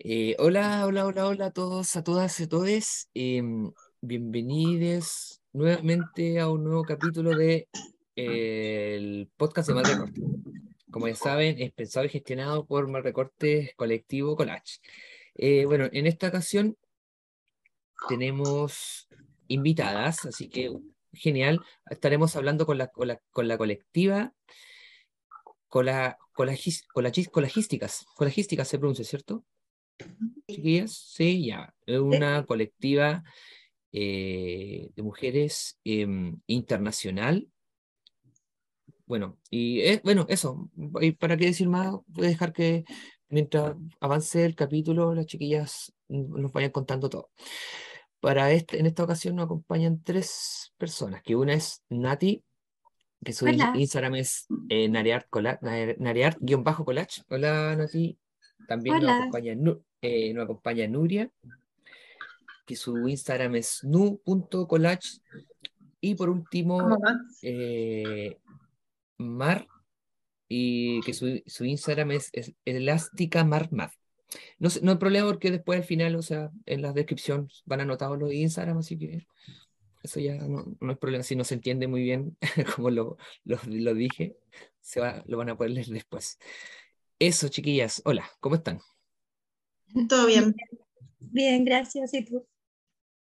Eh, hola, hola, hola, hola a todos, a todas y a todos. Em, bienvenidos nuevamente a un nuevo capítulo de eh, podcast de Mal Recorte. Como ya saben, es pensado y gestionado por Mal Recorte Colectivo Collage. Eh, bueno, en esta ocasión tenemos invitadas, así que genial. Estaremos hablando con la, con la, con la colectiva, colagísticas, colagísticas se pronuncia, ¿cierto? Chiquillas, sí, ya. Es una colectiva eh, de mujeres em, internacional. Bueno, y es, bueno, eso. Y para qué decir más, voy a dejar que mientras avance el capítulo, las chiquillas mm, nos vayan contando todo. Para este, en esta ocasión nos acompañan tres personas, que una es Nati, que su Hola. Instagram es eh, nareart-collage. Hola, Nati. También nos acompaña, Nu- eh, nos acompaña Nuria, que su Instagram es nu.collage. Y por último, eh, Mar, y que su, su Instagram es, es elástica marmad. No, sé- no hay problema porque después al final, o sea, en la descripción van anotados los Instagram, así que eso ya no, no es problema. Si no se entiende muy bien como lo, lo, lo dije, se va, lo van a poder leer después. Eso, chiquillas. Hola, ¿cómo están? Todo bien. Bien, gracias. ¿Y tú?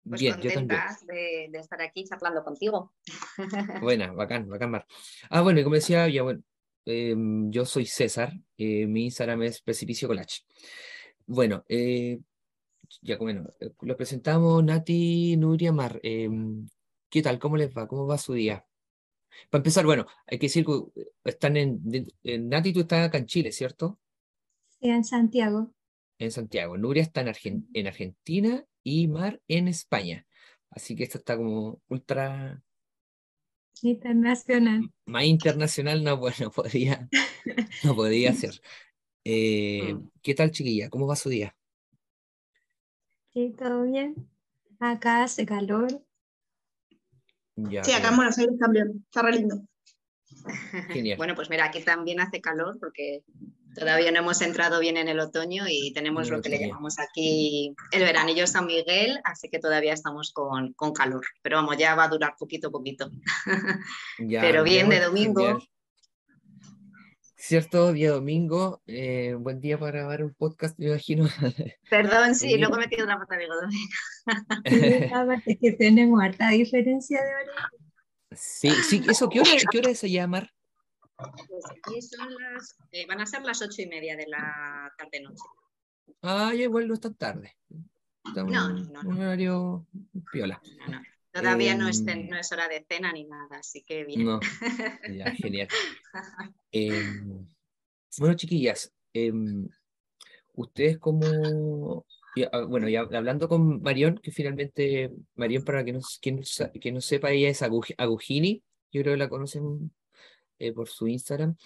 Pues Bien, yo también. de, de estar aquí charlando contigo. Buena, bacán, bacán, Mar. Ah, bueno, y como decía, ya, bueno, em, yo soy César, eh, mi Instagram es Precipicio Collage. Bueno, eh, ya bueno, eh, lo presentamos Nati, Nuria, Mar. em, ¿qué tal? ¿Cómo les va? ¿Cómo va su día? Para empezar, bueno, hay que decir que están en, en- Nati, tú estás acá en Chile, ¿cierto? Sí, en Santiago. En Santiago. Nuria está en, Argen- en Argentina y Mar en España. Así que esto está como ultra Internacional. más internacional, no, bueno, podría, no podía ser. Eh, Mm. ¿qué tal, chiquilla? ¿Cómo va su día? Sí, todo bien. Acá hace calor. Ya, Sí, acá en bueno, Buenos Aires también. Está re lindo. Genial. Bueno, pues mira, aquí también hace calor porque todavía no hemos entrado bien en el otoño y tenemos lo que le llamamos aquí el veranillo San Miguel, así que todavía estamos con, con calor. Pero vamos, ya va a durar poquito a poquito. Ya, Pero ya, bien de domingo. Cierto, día domingo, eh, buen día para grabar un podcast, me imagino. Perdón, sí, luego me metido otra pata de godón. Sí, aparte que tenemos harta diferencia de hora. Sí, sí, eso, ¿qué hora, qué hora es allá, Mar? Pues aquí son las, eh, van a ser las ocho y media de la tarde-noche. Ah, ya igual no es tan tarde. Está un, No, no, no, un horario piola. No, no, Todavía no, es, Em, no es hora de cena ni nada, así que bien. No, ya, genial. Em, bueno, chiquillas, em, ustedes como, y, ah, bueno, ya hablando con Marión, que finalmente, Marión, para que no, sa- que no sepa, ella es Agu- Agujini, yo creo que la conocen eh, por su Instagram.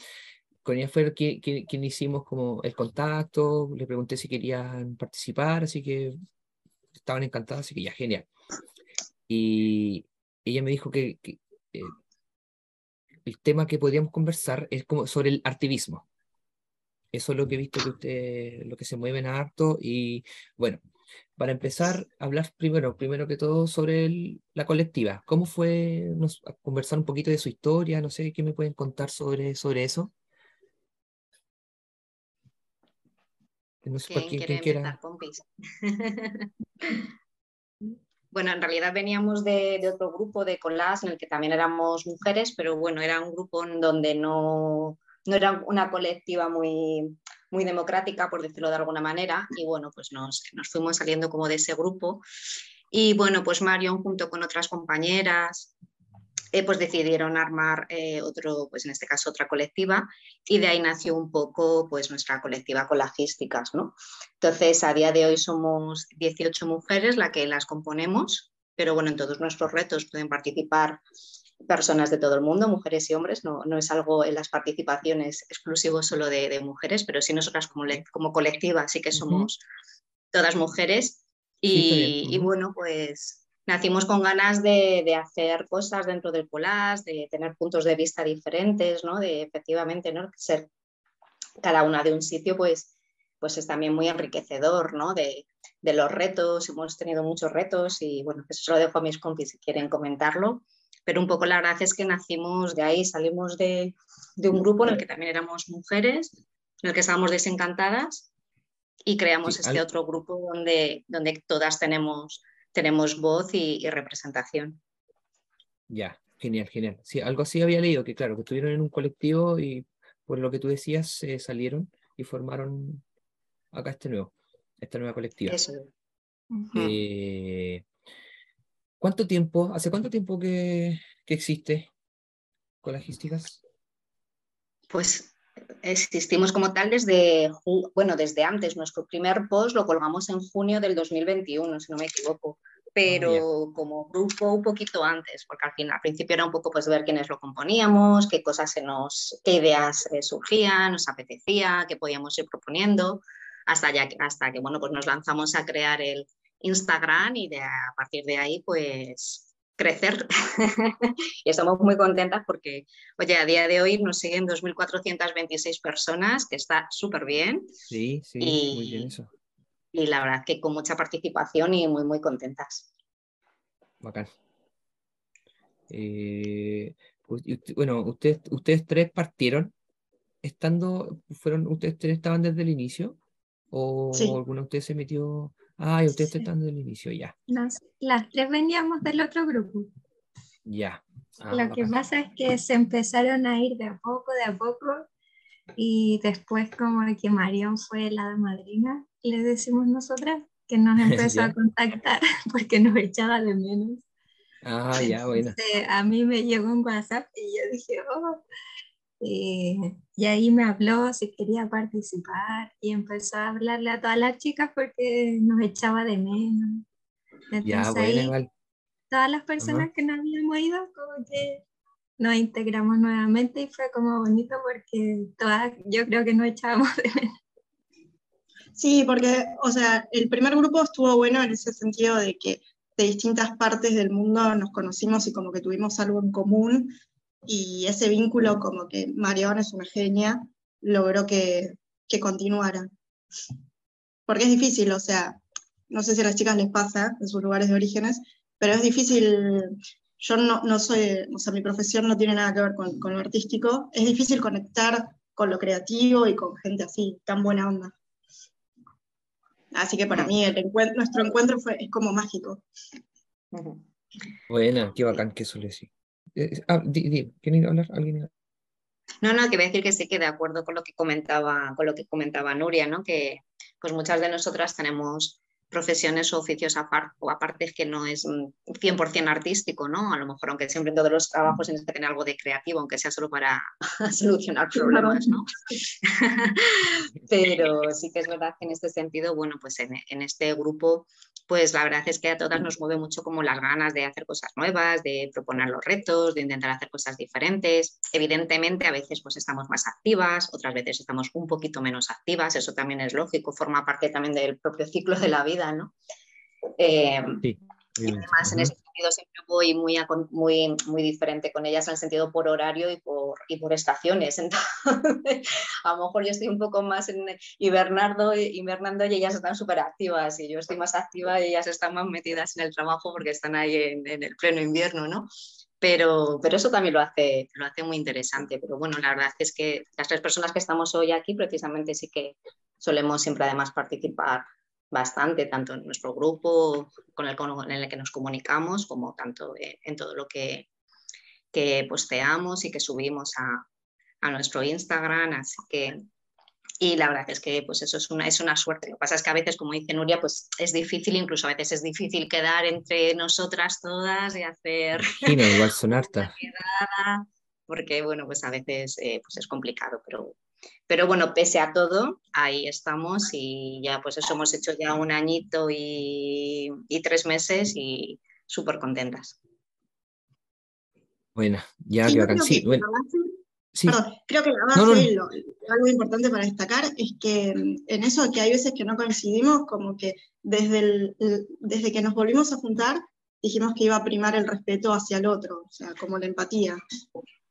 Con ella fue que- quien hicimos como el contacto, le pregunté si querían participar, así que estaban encantadas, así que ya, genial. Y ella me dijo que, eh, el tema que podríamos conversar es como sobre el activismo. Eso es lo que he visto que ustedes, lo que se mueven harto. Y bueno, para empezar, hablar primero, primero que todo sobre el- la colectiva. ¿Cómo fue nos, conversar un poquito de su historia? No sé, ¿qué me pueden contar sobre, sobre eso? No sé por ¿Quién quiera. Bueno, en realidad veníamos de, de otro grupo de colas en el que también éramos mujeres, pero bueno, era un grupo en donde no, no era una colectiva muy, muy democrática, por decirlo de alguna manera, y bueno, pues nos, nos fuimos saliendo como de ese grupo. Y bueno, pues Marion junto con otras compañeras, eh, pues decidieron armar eh, otro, pues en este caso otra colectiva, y de ahí nació un poco pues nuestra colectiva Colagísticas, ¿no? Entonces, a día de hoy somos 18 mujeres las que las componemos, pero bueno, en todos nuestros retos pueden participar personas de todo el mundo, mujeres y hombres, no, no es algo en las participaciones exclusivo solo de, de mujeres, pero sí nosotras como, le- como colectiva sí que somos todas mujeres. Y, y bueno, pues nacimos con ganas de, de hacer cosas dentro del collage, de tener puntos de vista diferentes, ¿no? De efectivamente, ¿no? Ser cada una de un sitio, pues pues es también muy enriquecedor, ¿no? De, de los retos, hemos tenido muchos retos y bueno, eso lo dejo a mis compis si quieren comentarlo, pero un poco la verdad es que nacimos de ahí, salimos de, de un grupo en el que también éramos mujeres, en el que estábamos desencantadas y creamos Sí, este al- otro grupo donde, donde todas tenemos, tenemos voz y, y representación. Ya, genial, genial. Sí, algo así había leído, que claro, que estuvieron en un colectivo y por lo que tú decías, se salieron y formaron acá este nuevo, esta nueva colectiva. Eso. Ujú. Eh, ¿cuánto tiempo, hace cuánto tiempo que, que existe Colagísticas? Pues existimos como tal desde, bueno, desde antes. Nuestro primer post lo colgamos en junio del 2021, si no me equivoco. Pero como grupo un poquito antes, porque al, fin, al principio era un poco pues ver quiénes lo componíamos, qué cosas se nos, qué ideas eh, surgían, nos apetecía, qué podíamos ir proponiendo, hasta, ya, que- hasta que bueno, pues nos lanzamos a crear el Instagram y de, a partir de ahí pues crecer. y estamos muy contentas porque Oye, a día de hoy nos siguen 2.426 personas, que está súper bien. Sí, sí, muy bien eso, Y la verdad que con mucha participación y muy, muy contentas. bacán. Eh, pues, bueno, ustedes, ustedes tres partieron estando, fueron, ustedes tres estaban desde el inicio, o Sí. alguna de ustedes se metió, ah, y ustedes Sí. están desde el inicio, ya, Nos- las tres veníamos del otro grupo. ya. Ah, Lo que pasa es que se empezaron a ir de a poco, de a poco, y después como que Marión fue la madrina, le decimos nosotras, que nos empezó a contactar porque nos echaba de menos. Ah, ya, bueno. Entonces, a mí me llegó un WhatsApp y yo dije, oh, eh, y ahí me habló si quería participar y empezó a hablarle a todas las chicas porque nos echaba de menos. Ya, Entonces bueno, ahí igual. todas las personas que no habíamos ido, como que nos integramos nuevamente y fue como bonito porque todas, yo creo que nos echábamos de menos. Sí, porque, o sea, el primer grupo estuvo bueno en ese sentido de que de distintas partes del mundo nos conocimos y como que tuvimos algo en común y ese vínculo como que Marión es una genia, logró que, que continuara. Porque es difícil, o sea, no sé si a las chicas les pasa en sus lugares de orígenes, pero es difícil, yo no, no soy, o sea, mi profesión no tiene nada que ver con, con lo artístico, es difícil conectar con lo creativo y con gente así, tan buena onda. Así que para mí el nuestro encuentro fue, es como mágico. Buena, qué bacán que eso le decía. Eh, ah, di, di, ¿quieren hablar? No, no, que voy a decir que sí que de acuerdo con lo que comentaba, con lo que comentaba Nuria, ¿no? Que pues muchas de nosotras tenemos profesiones o oficios apar- o aparte que no es mm, 100% artístico, ¿no? A lo mejor, aunque siempre en todos los trabajos tienes que tener algo de creativo, aunque sea solo para solucionar problemas, ¿no? Pero sí que es verdad que en este sentido, bueno, pues en, en este grupo, pues la verdad es que a todas nos mueve mucho como las ganas de hacer cosas nuevas, de proponer los retos, de intentar hacer cosas diferentes. Evidentemente, a veces pues estamos más activas, otras veces estamos un poquito menos activas, eso también es lógico, forma parte también del propio ciclo de la vida, ¿no? Eh, Sí. y además en ese sentido siempre voy muy, muy, muy diferente con ellas en el sentido por horario y por, y por estaciones. Entonces, a lo mejor yo estoy un poco más en hibernando, hibernando y ellas están súper activas y yo estoy más activa y ellas están más metidas en el trabajo porque están ahí en, en el pleno invierno, ¿no? Pero, pero eso también lo hace, lo hace muy interesante. Pero bueno, la verdad es que las tres personas que estamos hoy aquí precisamente sí que solemos siempre además participar bastante, tanto en nuestro grupo con el, con el que nos comunicamos, como tanto en, en todo lo que, que, posteamos y que subimos a, a, nuestro Instagram. Así que, y la verdad es que pues eso es una, es una suerte. Lo que pasa es que a veces, como dice Nuria, pues es difícil, incluso a veces es difícil quedar entre nosotras todas y hacer... Imagino, igual son hartas. Porque, bueno, pues a veces eh, pues es complicado, pero pero bueno, pese a todo, ahí estamos y ya pues eso hemos hecho ya un añito y, y tres meses y súper contentas. Bueno, ya Sí, que Sí, bueno, base- sí, Perdón, creo que la base, No, no, lo- algo importante para destacar es que mm, en eso que hay veces que no coincidimos, como que desde, el- desde que nos volvimos a juntar, dijimos que iba a primar el respeto hacia el otro, o sea, como la empatía,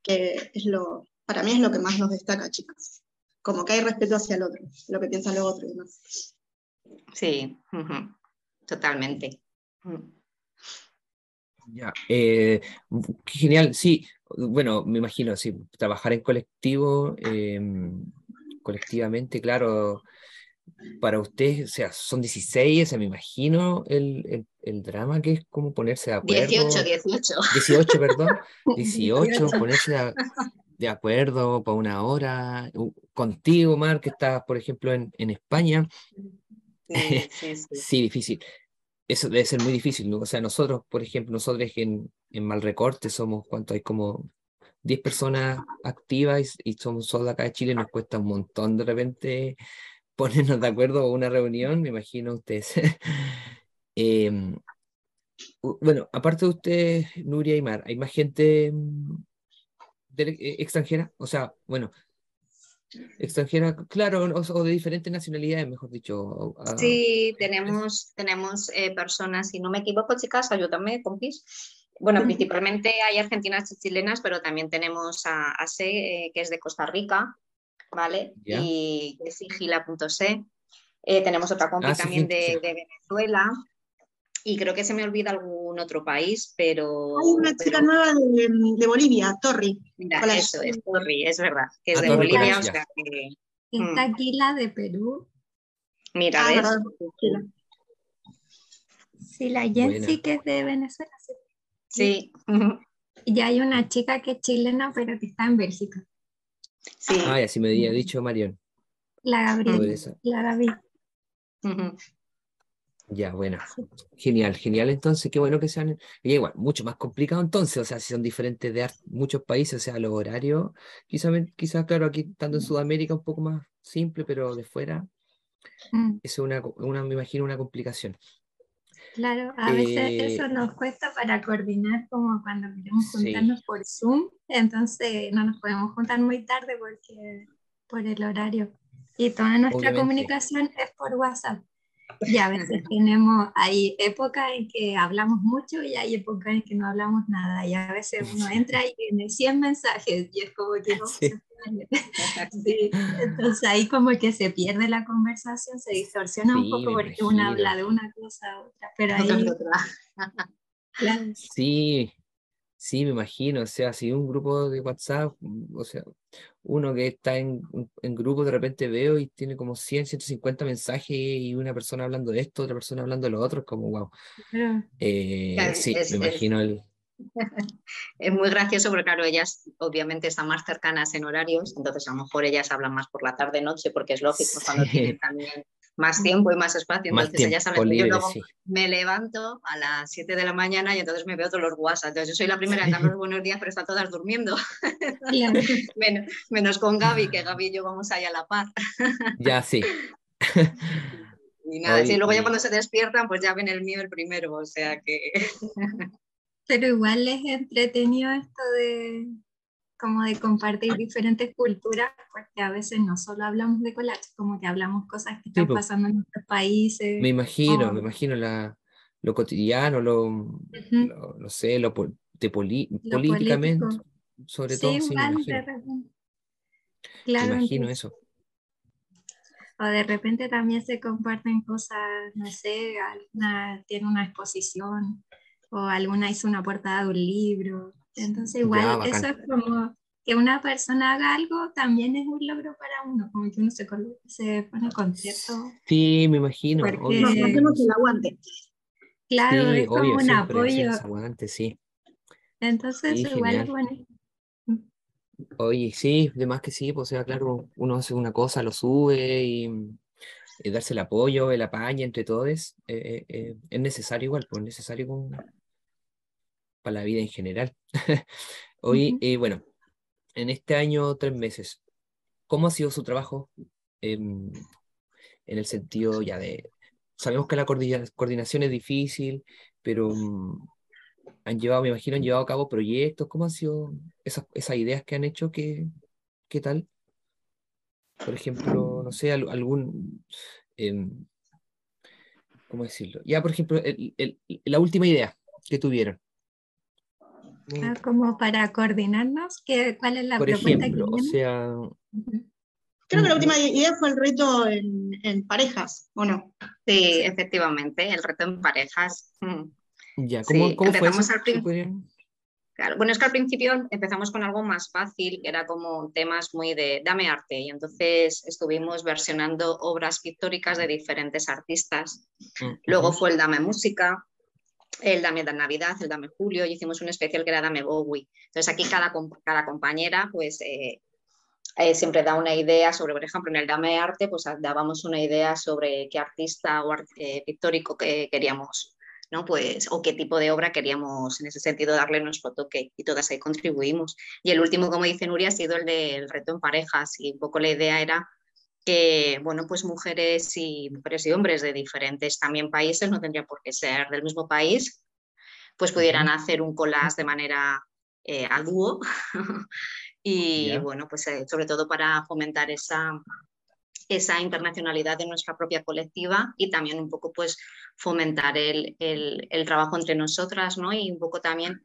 que es lo, para mí es lo que más nos destaca, chicas. como que hay respeto hacia el otro, lo que piensan los otros y demás. Sí, totalmente. Ya, eh, genial, sí. Bueno, me imagino, sí, trabajar en colectivo, em, colectivamente, claro, para usted, o sea, son 16, o sea, me imagino el, drama que es como ponerse de acuerdo. 18, 18. 18, perdón. 18, ponerse de, acuerdo para una hora. Contigo, Mar, que estás, por ejemplo, en, España. Sí, sí, sí. sí, difícil eso debe ser muy difícil. O sea, nosotros, por ejemplo, nosotros en, en Malrecorte somos, ¿cuánto? Hay como 10 personas activas y, somos solo acá de Chile, nos cuesta un montón de repente ponernos de acuerdo o una reunión, me imagino ustedes. Em, bueno, aparte de ustedes, Nuria y Mar, ¿hay más gente eh, extranjera? O sea, bueno, extranjera, claro, o, de diferentes nacionalidades, mejor dicho. sí, tenemos, tenemos eh, personas, si no me equivoco, chicas, ayúdame, compis. Bueno, principalmente hay argentinas y chilenas, pero también tenemos a, a C, eh, que es de Costa Rica, ¿vale? Y es sigila.c. Eh, tenemos otra compi ah, también de, de, Venezuela, y creo que se me olvida algún otro país, pero... Hay una chica nueva de, Bolivia, Torri. Mira, eso es Torri, es verdad, que es ah, de Bolivia, o sea que... Está mm. aquí la de Perú. Mira, ah, ¿ves? Sí, la Jensi que es de Venezuela. Sí. Y hay una chica que es chilena, pero que está en Bélgica. Sí. Ah, así me había dicho Marion. La Gabriela. La Gaby. Ya, bueno, genial, genial. Entonces, qué bueno que sean. Y igual, mucho más complicado entonces, o sea, si son diferentes de muchos países, o sea, los horarios, quizás, quizás claro, aquí estando en Sudamérica un poco más simple, pero de fuera, mm. es una, una, me imagino, una complicación. Claro, a veces eh, eso nos cuesta para coordinar como cuando queremos juntarnos por Zoom, entonces no nos podemos juntar muy tarde porque por el horario. Y toda nuestra comunicación es por WhatsApp. Y a veces tenemos, hay épocas en que hablamos mucho y hay épocas en que no hablamos nada. Y a veces uno entra y tiene 100 mensajes y es como que no sí. Entonces ahí como que se pierde la conversación, se distorsiona un poco porque uno habla de una cosa a otra. Pero ahí... Sí, Sí, me imagino, o sea, si un grupo de WhatsApp, mm, o sea, uno que está en, en grupo, de repente veo y tiene como 100, 150 mensajes y una persona hablando de esto, otra persona hablando de lo otro, es como, wow. Eh, sí, me imagino el... Es muy gracioso porque, claro, ellas obviamente están más cercanas en horarios, entonces a lo mejor ellas hablan más por la tarde-noche porque es lógico cuando tienen también más tiempo y más espacio. Entonces ella sabe que yo luego me levanto a las 7 de la mañana y entonces me veo todos los WhatsApp. Entonces yo soy la primera en dar los buenos días, pero están todas durmiendo. menos, con Gaby, que Gaby y yo vamos ahí a la paz. ya, sí. y nada, y luego ya cuando se despiertan, pues ya ven el mío el primero, o sea que... pero igual es entretenido esto de como de compartir diferentes culturas, porque a veces no solo hablamos de collage, como que hablamos cosas que están pasando en nuestros países. Me imagino, me imagino la, lo cotidiano, lo, no sé, lo, de políticamente, sobre todo. Sí, me imagino, claro, me imagino eso. O de repente también se comparten cosas, no sé, alguna tiene una exposición o alguna hizo una portada de un libro entonces igual eso es como que una persona haga algo también es un logro para uno, como que uno se, se pone contento. Sí, me imagino. Porque... Nos hacemos el aguante. Claro, es como un apoyo. Aguante, sí. Entonces igual es bueno. Oye, sí, de más que sí, pues, o sea, claro, uno hace una cosa, lo sube y, darse el apoyo, el apaña entre todos, eh, eh, es necesario igual, pues es necesario con, para la vida en general. Hoy, eh, bueno, en este año, tres meses, ¿cómo ha sido su trabajo en, el sentido ya de, sabemos que la coordinación es difícil, pero mm, han llevado, me imagino, han llevado a cabo proyectos, ¿cómo han sido esas, esas ideas que han hecho? ¿Qué, qué tal? Por ejemplo, no sé, algún... Em, ¿Cómo decirlo? Ya, por ejemplo, la última idea que tuvieron. Ah, como para coordinarnos, ¿qué, ¿cuál es la Por ejemplo, o sea, Creo que la última idea fue el reto en, parejas, ¿o no? Sí, efectivamente, el reto en parejas. Mm. Ya, ¿cómo, ¿cómo fue eso? bueno, es que al principio empezamos con algo más fácil, que era como temas muy de dame arte, y entonces estuvimos versionando obras pictóricas de diferentes artistas. Luego fue el dame música, el Dame de Navidad, el Dame Julio, y hicimos un especial que era Dame Bowie. Entonces aquí cada, cada compañera pues eh, eh, siempre da una idea sobre, por ejemplo, en el Dame Arte, pues dábamos una idea sobre qué artista o arte pictórico que queríamos, ¿no? Pues, o qué tipo de obra queríamos en ese sentido darle nuestro toque y todas ahí contribuimos. Y el último, como dice Nuria, ha sido el del reto en parejas y un poco la idea era que, bueno, pues mujeres y mujeres y hombres de diferentes también países, no tendría por qué ser del mismo país, pues pudieran hacer un collage de manera eh, a dúo y bueno, pues eh, sobre todo para fomentar esa, esa internacionalidad de nuestra propia colectiva y también un poco pues fomentar el, trabajo entre nosotras, ¿no? Y un poco también,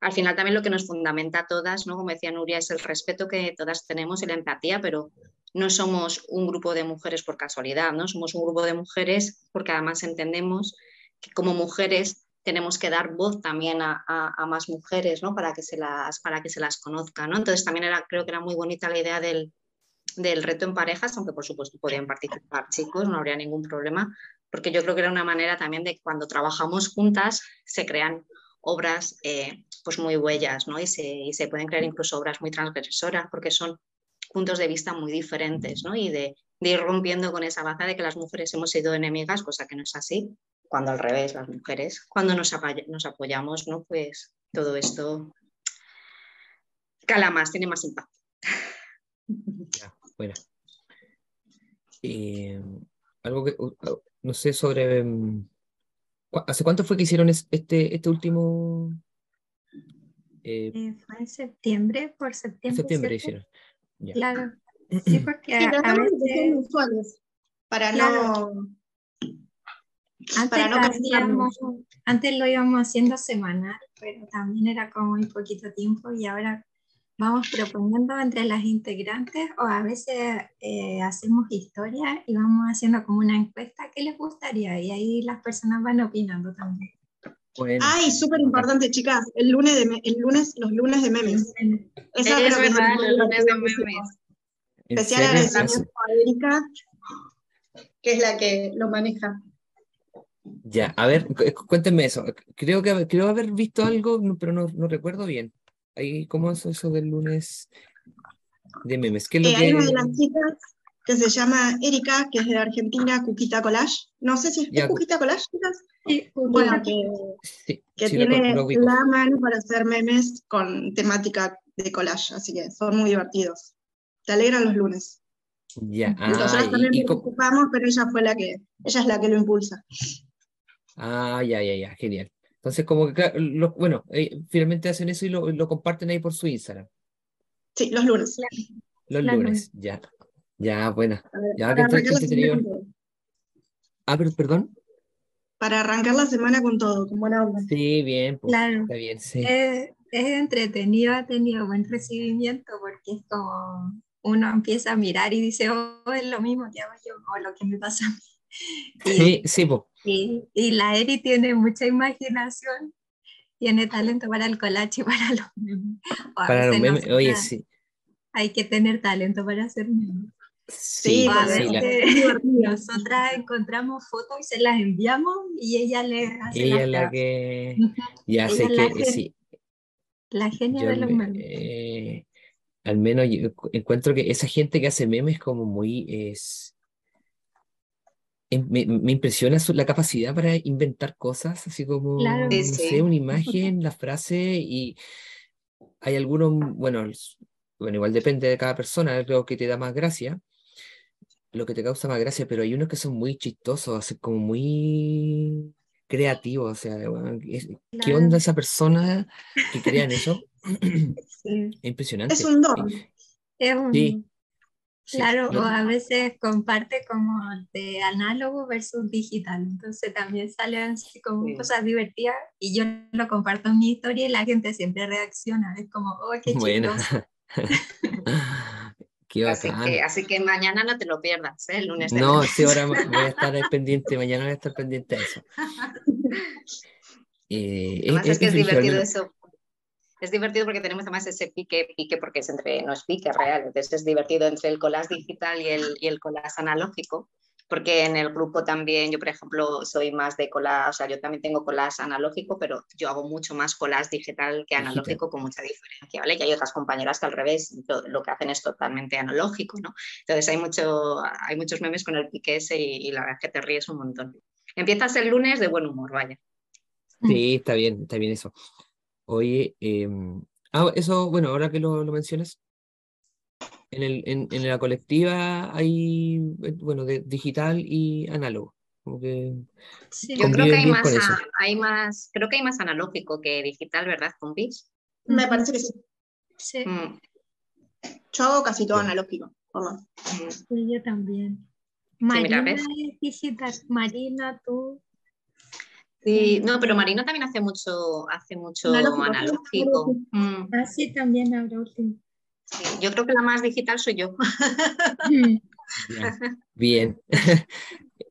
al final también lo que nos fundamenta a todas, ¿no? Como decía Nuria, es el respeto que todas tenemos y la empatía, pero no somos un grupo de mujeres por casualidad, ¿no? Somos un grupo de mujeres porque además entendemos que como mujeres tenemos que dar voz también a, más mujeres, ¿no? Para que se las, para que se las conozcan, ¿no? Entonces también era, creo que era muy bonita la idea del, reto en parejas, aunque por supuesto podían participar chicos, no habría ningún problema, porque yo creo que era una manera también de cuando trabajamos juntas se crean obras eh, pues muy huellas, ¿no? Y se, y se pueden crear incluso obras muy transgresoras, porque son puntos de vista muy diferentes, ¿no? Y de, de, ir rompiendo con esa baza de que las mujeres hemos sido enemigas, cosa que no es así, cuando al revés, las mujeres, cuando nos, nos apoyamos, ¿no? Pues todo esto cala más, tiene más impacto. Ya, bueno. algo que, no sé, sobre... Mm, ¿Hace cuánto fue que hicieron este, este último... Eh, eh, fue en septiembre, por septiembre. septiembre hicieron. Claro. Sí, porque a, veces... para no antes, lo íbamos haciendo semanal, pero también era como muy poquito tiempo y ahora vamos proponiendo entre las integrantes o a veces eh, hacemos historia y vamos haciendo como una encuesta que les gustaría y ahí las personas van opinando también. Ay, súper importante, chicas, el lunes, de el lunes, los lunes de memes. Esa es verdad, los lunes de memes. Especial agradecimiento a Erika, que es la que lo maneja. Ya, a ver, cuéntenme eso. Creo que creo haber visto algo, pero no, no recuerdo bien. Ahí, ¿Cómo es eso del lunes de memes? ¿Qué es lo eh, Hay una de las chicas que se llama Erika, que es de Argentina, Cuquita Collage. No sé si es, Cuquita Collage, chicas. Sí, bueno, que, que tiene la mano para hacer memes con temática de collage, así que son muy divertidos. Te alegran los lunes. Ya, Nosotros ah, también nos ocupamos, pero ella fue la que, ella es la que lo impulsa. Ah, ya, ya, ya, genial. Entonces, como que, bueno, eh, finalmente hacen eso y lo, comparten ahí por su Instagram. Sí, los lunes. Los lunes, ya. Ya, bueno. ya, Ah, pero, perdón. Para arrancar la semana con todo, con buena onda. Sí, bien, pues, claro. está bien, sí. Es, es entretenido, ha tenido buen recibimiento porque es como uno empieza a mirar y dice, oh, es lo mismo que hago yo, o lo que me pasa a mí. sí, sí, pues. Y, y, la Eri tiene mucha imaginación, tiene talento para el collage y para los memes. Para los memes, oye, sí. Hay que tener talento para hacer memes. Sí, sí nosotras encontramos fotos y se las enviamos y ella le hace Ella es la que ya sé que sí. La genia de los memes. Eh, al menos yo encuentro que esa gente que hace memes como muy es me, impresiona la capacidad para inventar cosas, así como, no sé, una imagen, la frase, y hay algunos, bueno, bueno, igual depende de cada persona, creo que te da más gracia, lo que te causa más gracia, pero hay unos que son muy chistosos, así como muy creativos, o sea, ¿qué onda esa persona que crean eso? Impresionante. Es un don. Sí, Claro, o a veces comparte como de análogo versus digital, entonces también salen así como cosas divertidas y yo lo comparto en mi historia y la gente siempre reacciona, es como, oh, qué chistoso. así, que, así que mañana no te lo pierdas, ¿eh? el lunes. no, sí, ahora voy a estar pendiente, mañana voy a estar pendiente de eso. Eh, además es, que es divertido eso. Es divertido porque tenemos además ese pique, pique porque es entre, no es pique real, entonces es divertido entre el collage digital y el, y el collage analógico porque en el grupo también, yo por ejemplo soy más de collage, o sea, yo también tengo collage analógico, pero yo hago mucho más collage digital que analógico con mucha diferencia, ¿vale? Y hay otras compañeras que al revés, lo, que hacen es totalmente analógico, ¿no? Entonces hay, mucho, hay muchos memes con el pique ese y, la verdad es que te ríes un montón. Empiezas el lunes de buen humor, vaya. Sí, está bien, está bien eso. Oye, em, ah, eso, bueno, ahora que lo, lo mencionas, en, el, en, en, la colectiva hay, eh, bueno, de digital y análogo. Como que Yo creo que hay más, hay más, creo que hay más analógico que digital, ¿verdad, compis? Me parece que sí. sí. Mm. Yo hago casi todo analógico. Sí, yo también. Marina es digital. Marina, tú. Sí, no, pero Marina también hace mucho, hace mucho analógico. Mm. Ah, sí, también ahora último yo creo que la más digital soy yo. Bien.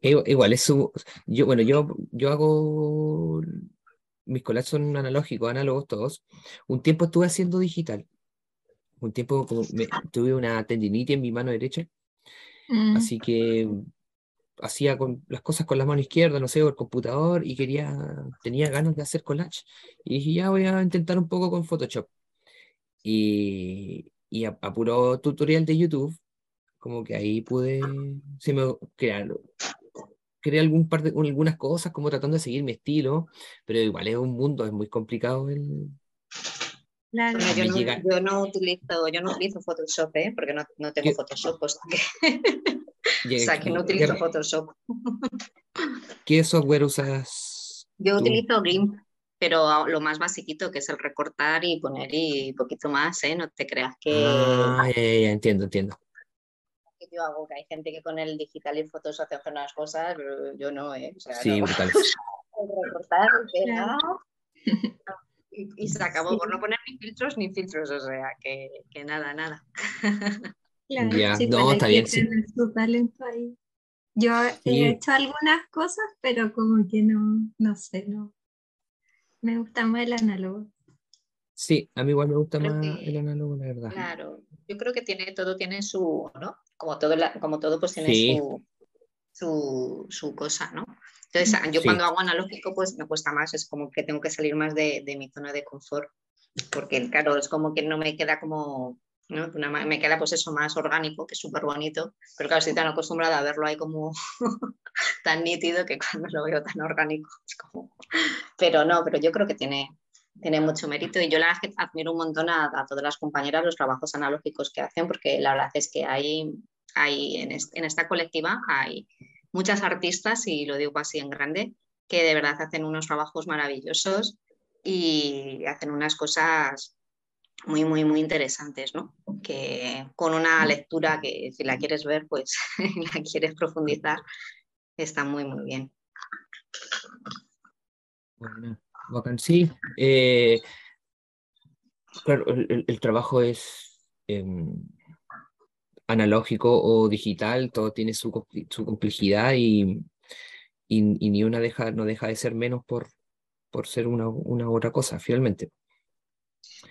Igual, es su, yo, bueno, yo, yo hago, mis collages son analógicos, análogos todos. Un tiempo estuve haciendo digital. Un tiempo tuve una tendinitis en mi mano derecha. Mm. Así que hacía con, las cosas con la mano izquierda, no sé, o el computador, y quería, tenía ganas de hacer collage. Y dije, ya voy a intentar un poco con Photoshop. Y, y a, puro tutorial de YouTube, como que ahí pude se me, crear, creé algún par de, algunas cosas como tratando de seguir mi estilo, pero igual es un mundo, es muy complicado el... yo, no, utilizo, yo no utilizo Photoshop, ¿eh? porque no, no tengo Photoshop. o sea que no utilizo Photoshop. ¿Qué software usas? Yo utilizo GIMP pero lo más basiquito que es el recortar y poner y poquito más, ¿eh? No te creas que... Ah, entiendo, entiendo. Yo hago que hay gente que con el digital y fotos hace unas cosas, pero yo no, ¿eh? sí, brutal. recortar, y, se acabó por no poner ni filtros ni filtros, o sea, que, que nada, nada. Claro, ya, no, está bien, sí. ahí. Yo he hecho algunas cosas, pero como que no, no sé, no, me gusta más el análogo. Sí, a mí igual me gusta más el análogo, la verdad. Claro, yo creo que tiene todo tiene su, ¿no? Como todo, como todo pues tiene su, su, cosa, ¿no? Entonces, yo cuando hago analógico, pues me cuesta más, es como que tengo que salir más de, de mi zona de confort, porque claro, es como que no me queda como, ¿no? me queda pues eso más orgánico, que es súper bonito, pero claro, estoy tan acostumbrada a verlo ahí como tan nítido que cuando lo veo tan orgánico es como... Pero no, pero yo creo que tiene, tiene mucho mérito y yo la verdad que admiro un montón a, todas las compañeras los trabajos analógicos que hacen porque la verdad es que hay, hay en, en esta colectiva hay muchas artistas y lo digo así en grande que de verdad hacen unos trabajos maravillosos y hacen unas cosas muy, muy, muy interesantes, ¿no? Que con una lectura que si la quieres ver, pues la quieres profundizar, está muy, muy bien. Bueno, sí. Eh, claro, el, trabajo es em, analógico o digital, todo tiene su, complejidad y, y, ni una deja, no deja de ser menos por, por ser una, una otra cosa, finalmente.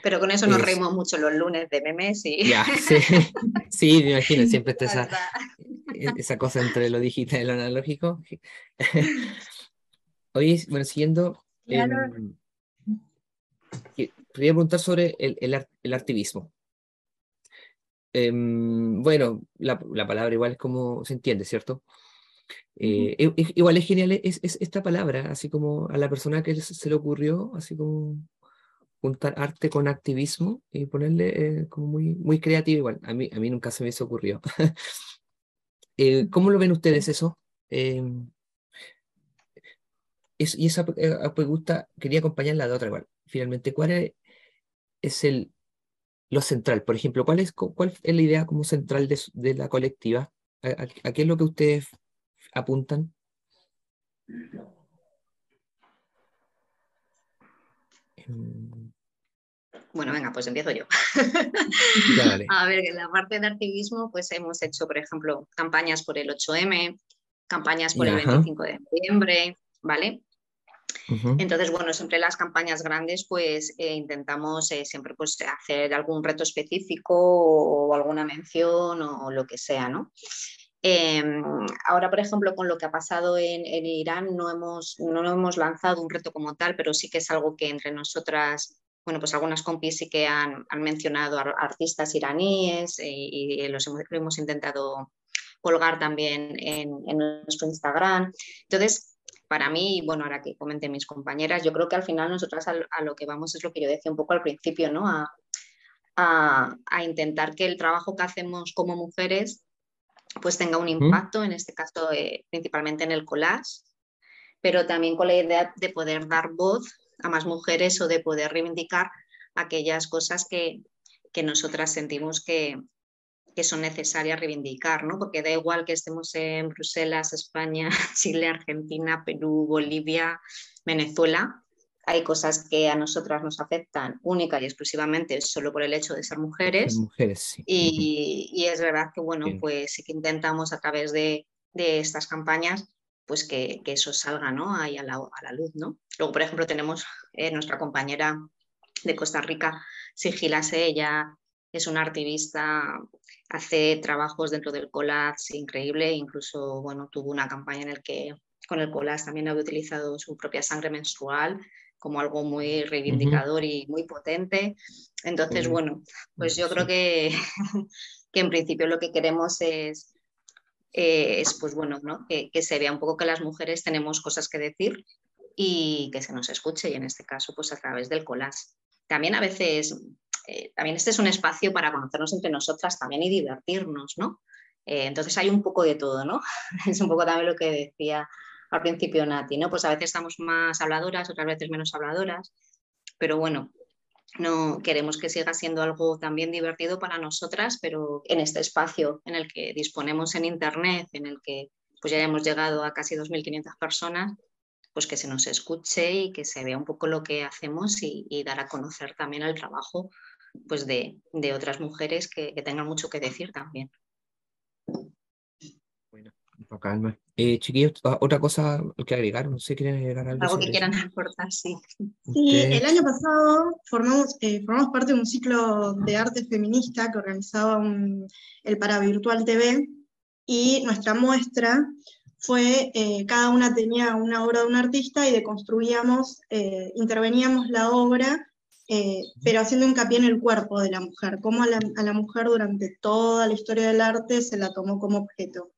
Pero con eso nos reímos mucho los lunes de memes y... Ya, sí, sí, me imagino, siempre está esa, e-, esa cosa entre lo digital y lo analógico. Oye, bueno, siguiendo, eh, quería preguntar sobre el, el, el activismo. Em, bueno, la, la, palabra igual es como se entiende, ¿cierto? Eh, igual es genial es, es, esta palabra, así como a la persona que se le ocurrió, así como juntar arte con activismo y ponerle eh, como muy, muy creativo igual. A mí, a mí nunca se me ocurrió. eh, ¿Cómo lo ven ustedes eso? Em, y esa eh, pregunta quería acompañarla de otra igual. Finalmente, ¿cuál es, el, lo central? Por ejemplo, ¿cuál es, cuál es la idea como central de, de la colectiva? ¿A, qué es lo que ustedes apuntan? Em, Bueno, venga, pues empiezo yo. a ver, en la parte de activismo, pues hemos hecho, por ejemplo, campañas por el 8M, campañas por el 25 de noviembre, ¿vale? Entonces, bueno, siempre las campañas grandes, pues eh, intentamos eh, siempre pues, hacer algún reto específico o, alguna mención o, lo que sea, ¿no? Em, ahora, por ejemplo, con lo que ha pasado en, Irán, no hemos, no hemos lanzado un reto como tal, pero sí que es algo que entre nosotras, bueno, pues algunas compis sí que han, mencionado a artistas iraníes eh, y, los hemos, hemos, intentado colgar también en, nuestro Instagram. Entonces, para mí, bueno, ahora que comenté mis compañeras, yo creo que al final nosotras a, lo que vamos es lo que yo decía un poco al principio, ¿no? A, intentar que el trabajo que hacemos como mujeres pues tenga un impacto, en este caso eh, principalmente en el collage, pero también con la idea de poder dar voz a más mujeres o de poder reivindicar aquellas cosas que, que nosotras sentimos que, que son necesarias reivindicar, ¿no? porque da igual que estemos en Bruselas, España, Chile, Argentina, Perú, Bolivia, Venezuela, hay cosas que a nosotras nos afectan única y exclusivamente solo por el hecho de ser mujeres. mujeres sí. y, es verdad que, bueno, pues sí que intentamos a través de, estas campañas pues que, eso salga ¿no? ahí a la, luz. ¿no? Luego, por ejemplo, tenemos eh, nuestra compañera de Costa Rica, Sigilase, ella es una activista, hace trabajos dentro del collage increíble, incluso bueno, tuvo una campaña en la que con el collage también había utilizado su propia sangre menstrual como algo muy reivindicador y muy potente. Entonces, bueno, pues yo creo que, que en principio lo que queremos es, es pues bueno, ¿no? que, que, se vea un poco que las mujeres tenemos cosas que decir y que se nos escuche, y en este caso, pues a través del collage. También a veces eh, también este es un espacio para conocernos entre nosotras también y divertirnos, ¿no? Eh, entonces hay un poco de todo, ¿no? es un poco también lo que decía al principio Nati, ¿no? Pues a veces estamos más habladoras, otras veces menos habladoras, pero bueno, no queremos que siga siendo algo también divertido para nosotras, pero en este espacio en el que disponemos en Internet, en el que pues ya hemos llegado a casi 2.500 personas, pues que se nos escuche y que se vea un poco lo que hacemos y, dar a conocer también el trabajo pues de, otras mujeres que, tengan mucho que decir también. Calma. Eh, chiquillos, ah, otra cosa que agregar, no sé, ¿quieren agregar algo? Algo que quieran aportar, sí. Sí, el año pasado formamos, eh, formamos parte de un ciclo de arte feminista que organizaba el Para Virtual TV y nuestra muestra fue, eh, cada una tenía una obra de un artista y deconstruíamos, eh, interveníamos la obra eh, pero haciendo hincapié en el cuerpo de la mujer, cómo a la, mujer durante toda la historia del arte se la tomó como objeto.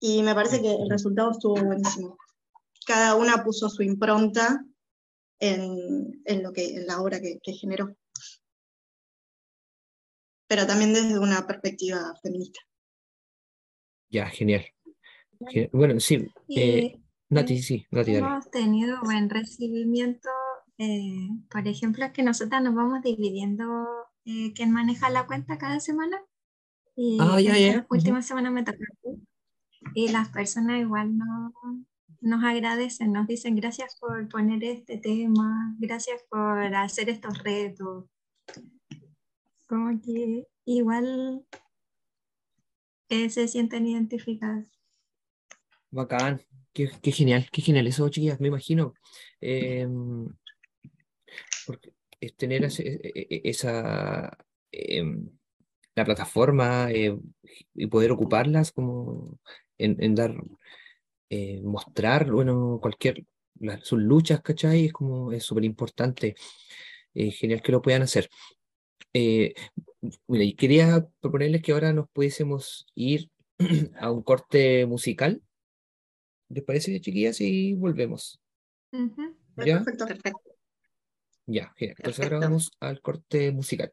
Y me parece que el resultado estuvo buenísimo. Cada una puso su impronta en, lo que, en la obra que, generó. Pero también desde una perspectiva feminista. Ya, genial. Bueno, sí. Eh, Nati, sí, Nati, Hemos tenido buen recibimiento eh, por ejemplo, es que nosotras nos vamos dividiendo eh, quién maneja la cuenta cada semana. Y ah, la última semana me toca Y las personas igual no, nos agradecen, nos dicen gracias por poner este tema, gracias por hacer estos retos. Como que igual eh, se sienten identificadas. Bacán, qué, qué, genial, qué genial eso, chiquillas, me imagino. Eh, porque es tener e, e, e, esa, em, la plataforma eh, y poder ocuparlas como en, dar, eh, mostrar, bueno, cualquier, sus luchas, ¿cachai? Es como, es súper importante, eh, genial que lo puedan hacer. y quería proponerles que ahora nos pudiésemos ir a un corte musical. ¿Les parece, chiquillas? Y volvemos. ¿Ya? Perfecto. Perfecto. Ya, genial. Entonces ahora vamos al corte musical.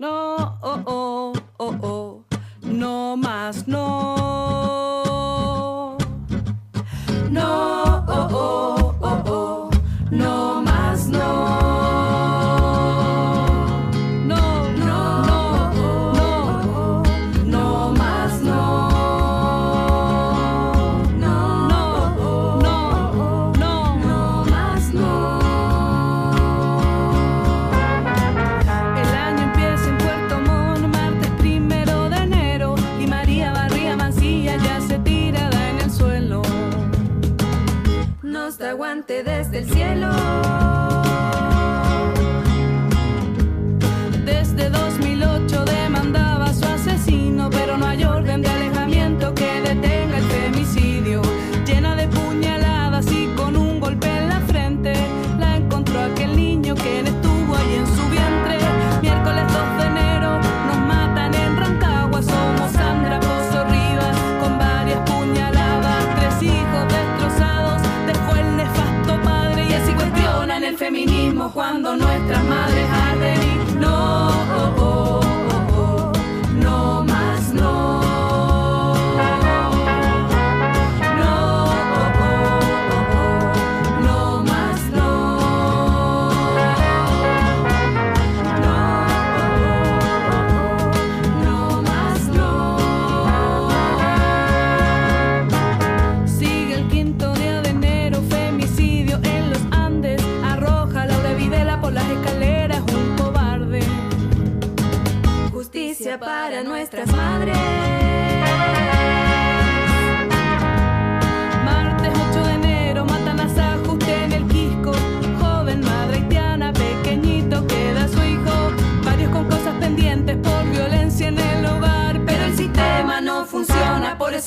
No, oh, oh, oh, oh, no más, no. cielo. cuando no es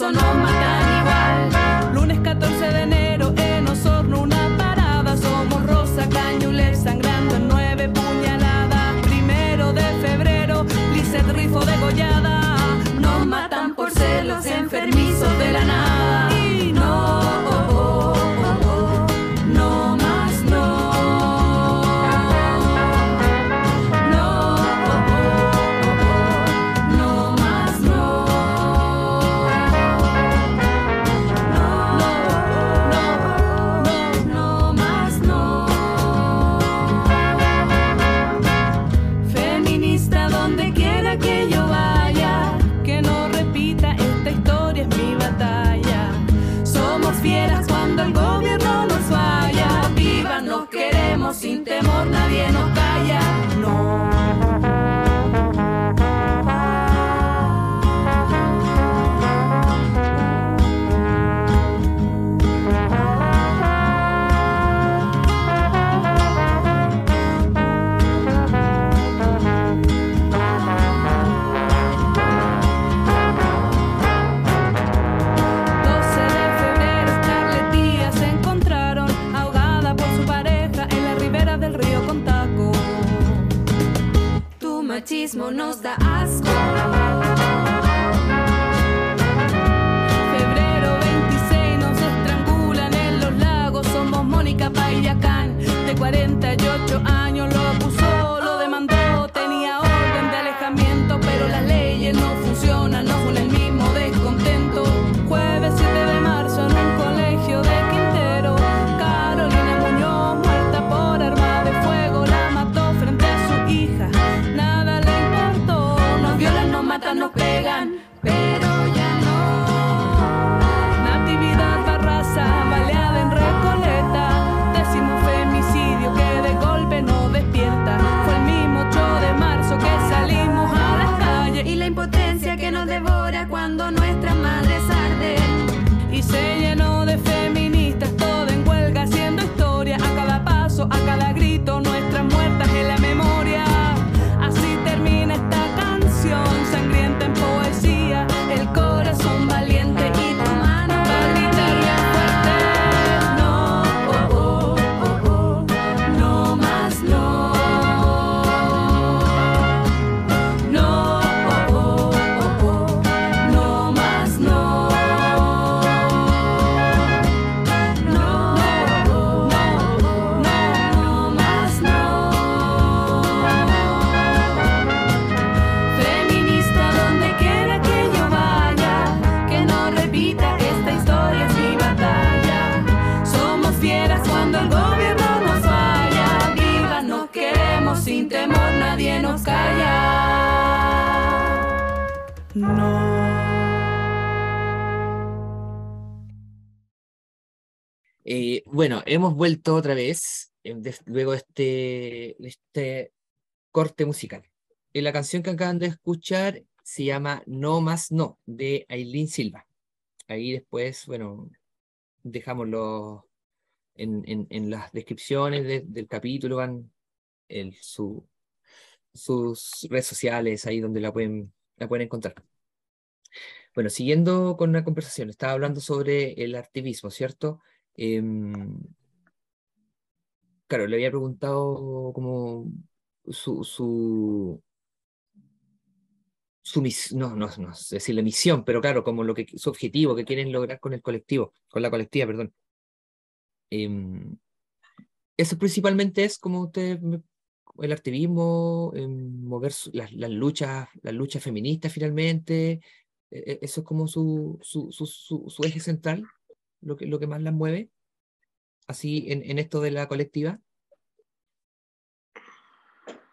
Sonoma. mismo no bueno, hemos vuelto otra vez, eh, luego de este, este corte musical. Y la canción que acaban de escuchar se llama No Más No, de Aileen Silva. Ahí después, bueno, dejámoslo en, en, en las descripciones del capítulo, van sus redes sociales, ahí donde la pueden, la pueden encontrar. Bueno, siguiendo con la conversación, estaba hablando sobre el activismo, ¿cierto? Em, claro, le había preguntado como su, su, su mis- no, no, no sé si la misión, pero claro, como lo que, su objetivo que quieren lograr con el colectivo, con la colectiva, perdón. Em, eso principalmente es como usted, el activismo, em, mover su- las, las luchas, las luchas feministas finalmente, e- e- eso es como su, su, su, su eje central, lo que, lo que más las mueve, así en, en esto de la colectiva.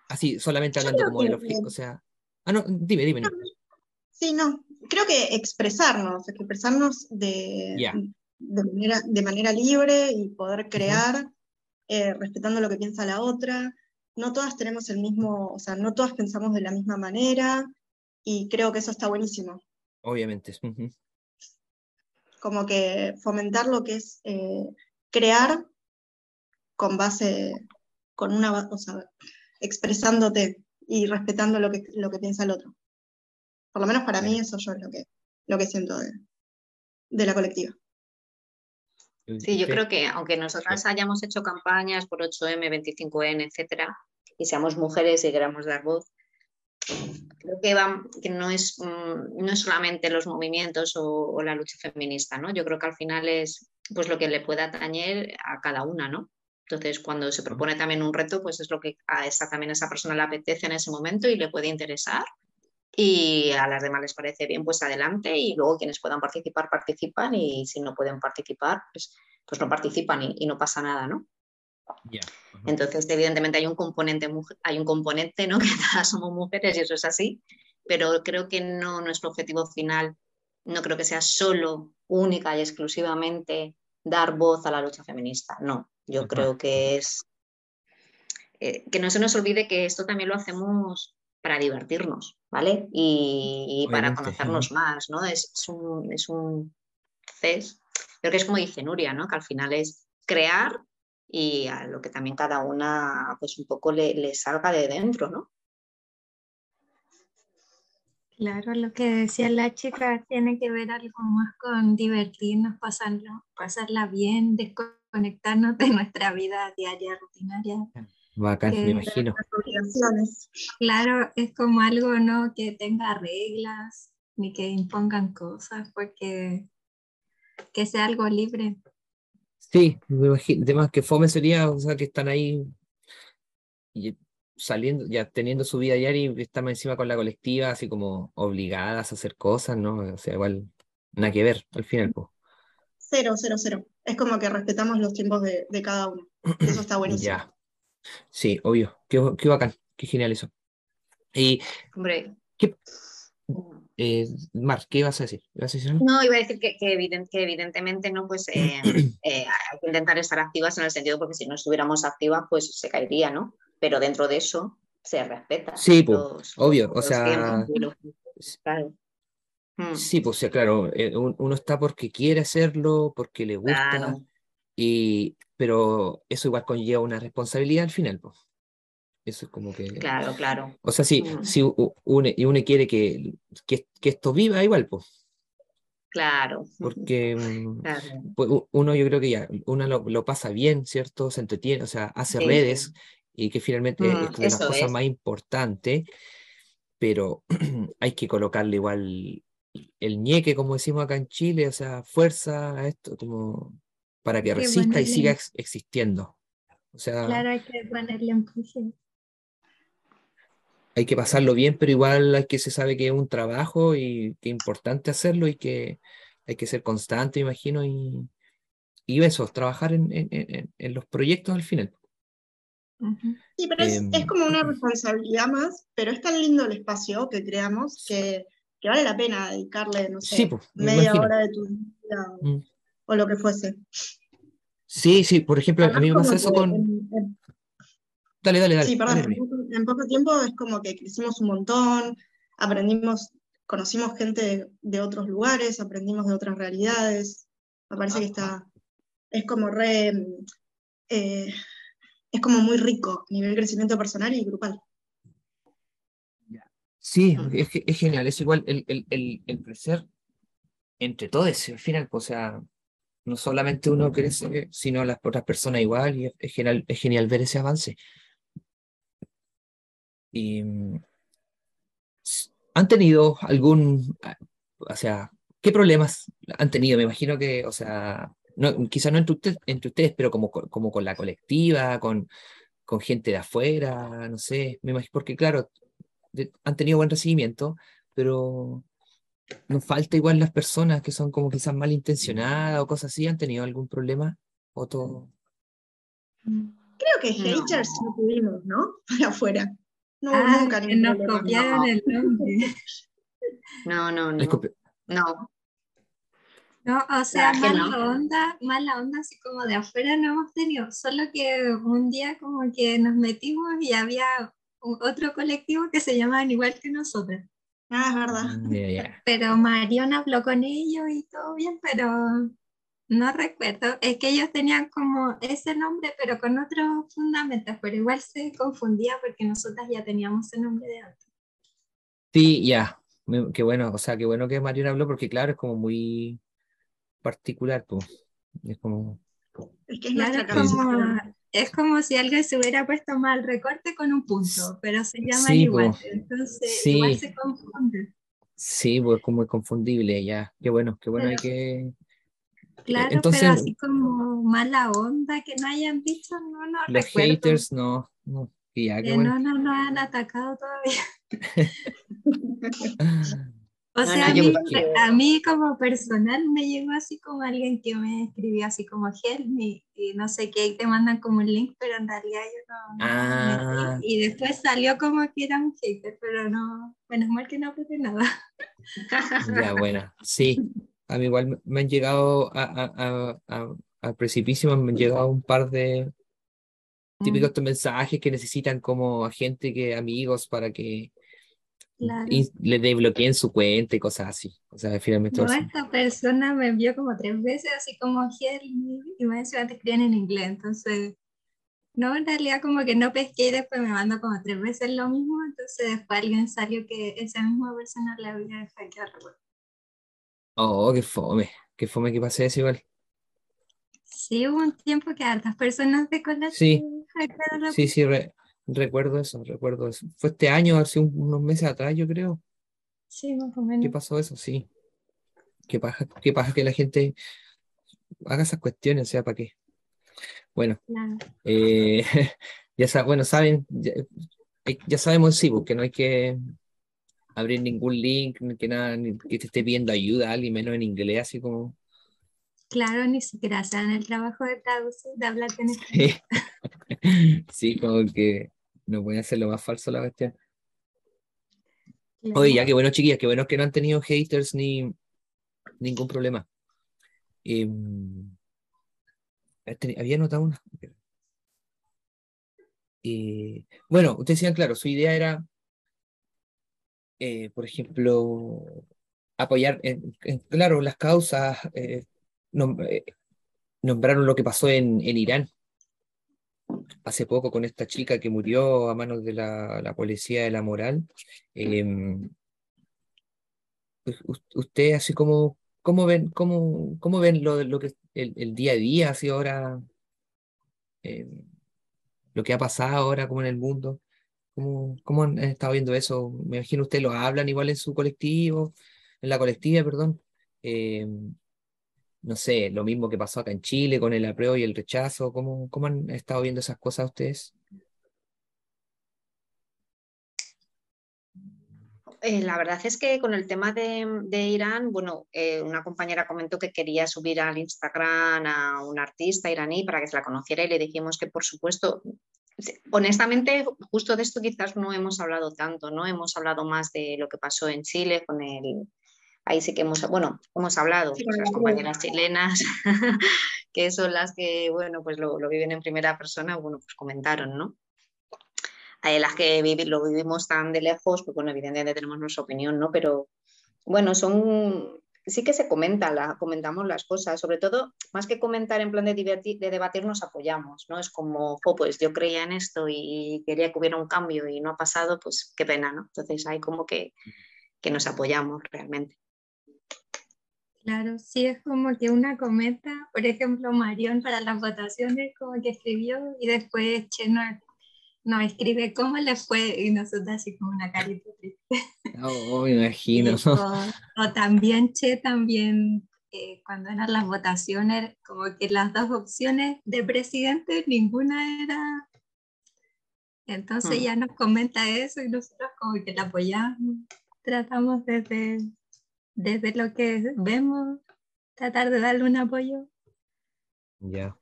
Así, solamente hablando como del objetivo, o sea, ah, no, dime, dime. dime. Sí, no, creo que expresarnos, expresarnos de, Ya. de, manera, de manera libre y poder crear eh, respetando lo que piensa la otra. No todas tenemos el mismo, o sea, no todas pensamos de la misma manera y creo que eso está buenísimo. Obviamente. ujú. Como que fomentar lo que es eh, crear con base, con una, o sea, expresándote y respetando lo que, lo que piensa el otro. Por lo menos para mí eso yo es lo que, lo que siento de, de la colectiva. Sí, yo creo que aunque nosotras hayamos hecho campañas por 8M, 25N, etcétera, y seamos mujeres y queramos dar voz, creo que, va- que no, es, mm, no es solamente los movimientos o, o la lucha feminista, ¿no? Yo creo que al final es pues lo que le pueda atañer a cada una, ¿no? Entonces, cuando se propone también un reto, pues es lo que a esa, también a esa persona le apetece en ese momento y le puede interesar. Y a las demás les parece bien, pues adelante. Y luego quienes puedan participar, participan. Y si no pueden participar, pues, pues no participan y, y no pasa nada, ¿no? Entonces, evidentemente hay un componente, hay un componente, ¿no? Que todas somos mujeres y eso es así, pero creo que no nuestro objetivo final, no creo que sea solo, única y exclusivamente dar voz a la lucha feminista. No, yo Ajá. creo que es eh, que no se nos olvide que esto también lo hacemos para divertirnos, ¿vale? Y, y para conocernos más, ¿no? Es, es un, es un CES, creo que es como dice Nuria, ¿no? Que al final es crear y a lo que también cada una pues un poco le, le salga de dentro, ¿no? Claro, lo que decía la chica tiene que ver algo más con divertirnos, pasarlo, pasarla bien, desconectarnos de nuestra vida diaria, rutinaria. Bacán, me imagino. Claro, es como algo no que tenga reglas ni que impongan cosas, porque que sea algo libre. Sí, me imagino. Además que fome sería, o sea, que están ahí y saliendo, ya teniendo su vida diaria y están encima con la colectiva, así como obligadas a hacer cosas, ¿no? O sea, igual, nada que ver al final, pues. Cero, cero, cero. Es como que respetamos los tiempos de, de cada uno. Eso está buenísimo. Ya. Sí, obvio. Qué, qué bacán, qué genial eso. Y, Hombre. ¿Qué- eh, Mar, ¿qué ibas a decir? ¿Ibas a decir algo? No, iba a decir que, que eviden- que evidentemente no, pues eh, eh, hay que intentar estar activas en el sentido porque si no estuviéramos activas, pues se caería, ¿no? Pero dentro de eso se respeta. Sí, pues, obvio, o sea, tiempos los- claro. Mm, Sí, pues, claro, eh, un- uno está porque quiere hacerlo, porque le gusta, claro. y, pero eso igual conlleva una responsabilidad al final, pues. Eso es como que, Claro, claro. o sea, si, Mm. si une, y uno quiere que, que, que esto viva igual, pues, Claro. porque mm, Claro. pues, uno yo creo que ya, uno lo, lo pasa bien, ¿cierto? Se entretiene, o sea, hace Sí, redes, y que finalmente Mm, es eso cosas es. más importantes, pero hay que colocarle igual el ñeque, como decimos acá en Chile, o sea, fuerza a esto, como para que resista y siga ex- existiendo. O sea, Claro, hay que ponerle empuje. Hay que pasarlo bien, pero igual hay que se sabe que es un trabajo y que es importante hacerlo y que hay que ser constante, imagino, y, y eso, trabajar en, en- en- en los proyectos al final. Sí, pero es, Em, es como una responsabilidad más, pero es tan lindo el espacio que creamos que, que vale la pena dedicarle, no sé, Sí, pues, me media imagino. hora de tu o, Mm. o lo que fuese. Sí, sí, por ejemplo, a Además, mí me pasa eso con... Dale, dale, dale. sí, perdón, dale, en poco, tiempo es como que crecimos un montón, aprendimos, conocimos gente de, de otros lugares, aprendimos de otras realidades. Me parece que está, es como re, eh, es como muy rico a nivel crecimiento personal y grupal. Sí, es, es genial, es igual el, el, el, el crecer entre todos, al final, o sea, no solamente uno crece, sino las otras personas igual, y es, genial, es genial ver ese avance. Y, mm, ¿Han tenido algún, o sea, qué problemas han tenido? Me imagino que, o sea, no, quizá no entre, entre ustedes, pero como, como con la colectiva, con, con gente de afuera, no sé, me imagino, porque claro, han tenido buen recibimiento, pero nos falta igual las personas que son como quizás malintencionadas o cosas así, ¿han tenido algún problema? ¿O todo? Creo que haters no, tuvimos, ¿no? Para afuera. No, ah, nunca que nos copiaron el nombre. No, no, no. No. No, o sea, mala onda, mala onda así como de afuera no hemos tenido, solo que un día como que nos metimos y había otro colectivo que se llamaban igual que nosotros. Ah, es verdad. Pero Marion habló con ellos y todo bien, pero no recuerdo. Es que ellos tenían como ese nombre, pero con otros fundamentos, pero igual se confundía porque nosotras ya teníamos ese nombre de antes. Sí, ya. Qué bueno, o sea, qué bueno que Marion habló porque claro, es como muy particular, pues. Es como... Es que es nuestra como, es como si alguien se hubiera puesto mal recorte con un punto, pero se llama igual, entonces igual se confunde. Sí, pues como es confundible, ya. Qué bueno, qué bueno hay que... Claro, entonces, pero así como mala onda que no hayan visto, no, no Los haters no, no. Ya, bueno. No, no, no han atacado todavía. O sea, a, mí, como personal me llegó así como alguien que me escribió así como help me y no sé qué, y te mandan como un link, pero en realidad yo no. Ah. y después salió como que era un hater, pero no, menos mal que no apreté nada. Ya, bueno, sí. A mí igual me han llegado a, a, al precipicio, me han llegado un par de típicos mm. mensajes que necesitan como a gente que amigos para que y le desbloqueen su cuenta y cosas así. O sea, finalmente. No, esta persona me envió como tres veces, así como y me decía te escribían en inglés. Entonces, no, en realidad, como que no pesqué y después me mandó como tres veces lo mismo. Entonces, después alguien salió que esa misma persona le había hackeado Oh, qué fome. Qué fome que pase eso igual. Sí, hubo un tiempo que hartas personas de cola sí. Sí, sí, Recuerdo eso, recuerdo eso. Fue este año, hace unos meses atrás, yo creo. Sí, más o menos. ¿Qué pasó eso? Sí. ¿Qué pasa, qué pasa que la gente haga esas cuestiones? O sea, ¿para qué? Bueno, eh, ya bueno, saben, eh, ya, sabemos sí, porque no hay que abrir ningún link, que nada, que te esté pidiendo ayuda a alguien, menos en inglés, así como Claro, ni siquiera en el trabajo de traducir, de hablar con sí. sí, como que no voy a hacer lo más falso la cuestión. Oye, ya que bueno, chiquillas, que bueno que no han tenido haters ni ningún problema. Em, este, había notado una. Eh, bueno, ustedes decían, claro, su idea era, eh, por ejemplo, apoyar, claro, las causas, eh, nombraron lo que pasó en, en Irán hace poco con esta chica que murió a manos de la, policía de la moral. Eh, usted así como, ¿cómo ven, cómo, cómo ven lo, lo que el, el, día a día, así ahora, eh, lo que ha pasado ahora como en el mundo? ¿Cómo, ¿Cómo, han estado viendo eso? Me imagino usted lo hablan igual en su colectivo, en la colectiva, perdón. Eh, no sé, lo mismo que pasó acá en Chile con el apruebo y el rechazo. ¿Cómo, cómo han estado viendo esas cosas ustedes? Eh, la verdad es que con el tema de, Irán, bueno, eh, una compañera comentó que quería subir al Instagram a un artista iraní para que se la conociera y le dijimos que por supuesto, honestamente, justo de esto quizás no hemos hablado tanto, ¿no? Hemos hablado más de lo que pasó en Chile con el, ahí sí que hemos, bueno, hemos hablado con las compañeras chilenas, que son las que, bueno, pues lo, viven en primera persona, bueno, pues comentaron, ¿no? Hay las que lo vivimos tan de lejos, pues bueno, evidentemente tenemos nuestra opinión, ¿no? Pero bueno, son, sí que se comenta, la, comentamos las cosas, sobre todo, más que comentar en plan de, de debatir, nos apoyamos, ¿no? Es como, pues yo creía en esto y quería que hubiera un cambio y no ha pasado, pues qué pena, ¿no? Entonces hay como que, que nos apoyamos realmente. Claro, sí, es como que una cometa, por ejemplo, Marión para las votaciones, como que escribió y después Che no, escribe cómo le fue y nosotros así como una carita triste. Oh, me imagino. O, también Che, también eh, cuando eran las votaciones, como que las dos opciones de presidente, ninguna era. Entonces hmm. ya nos comenta eso y nosotros como que la apoyamos, tratamos desde desde lo que vemos, tratar de darle un apoyo. Ya,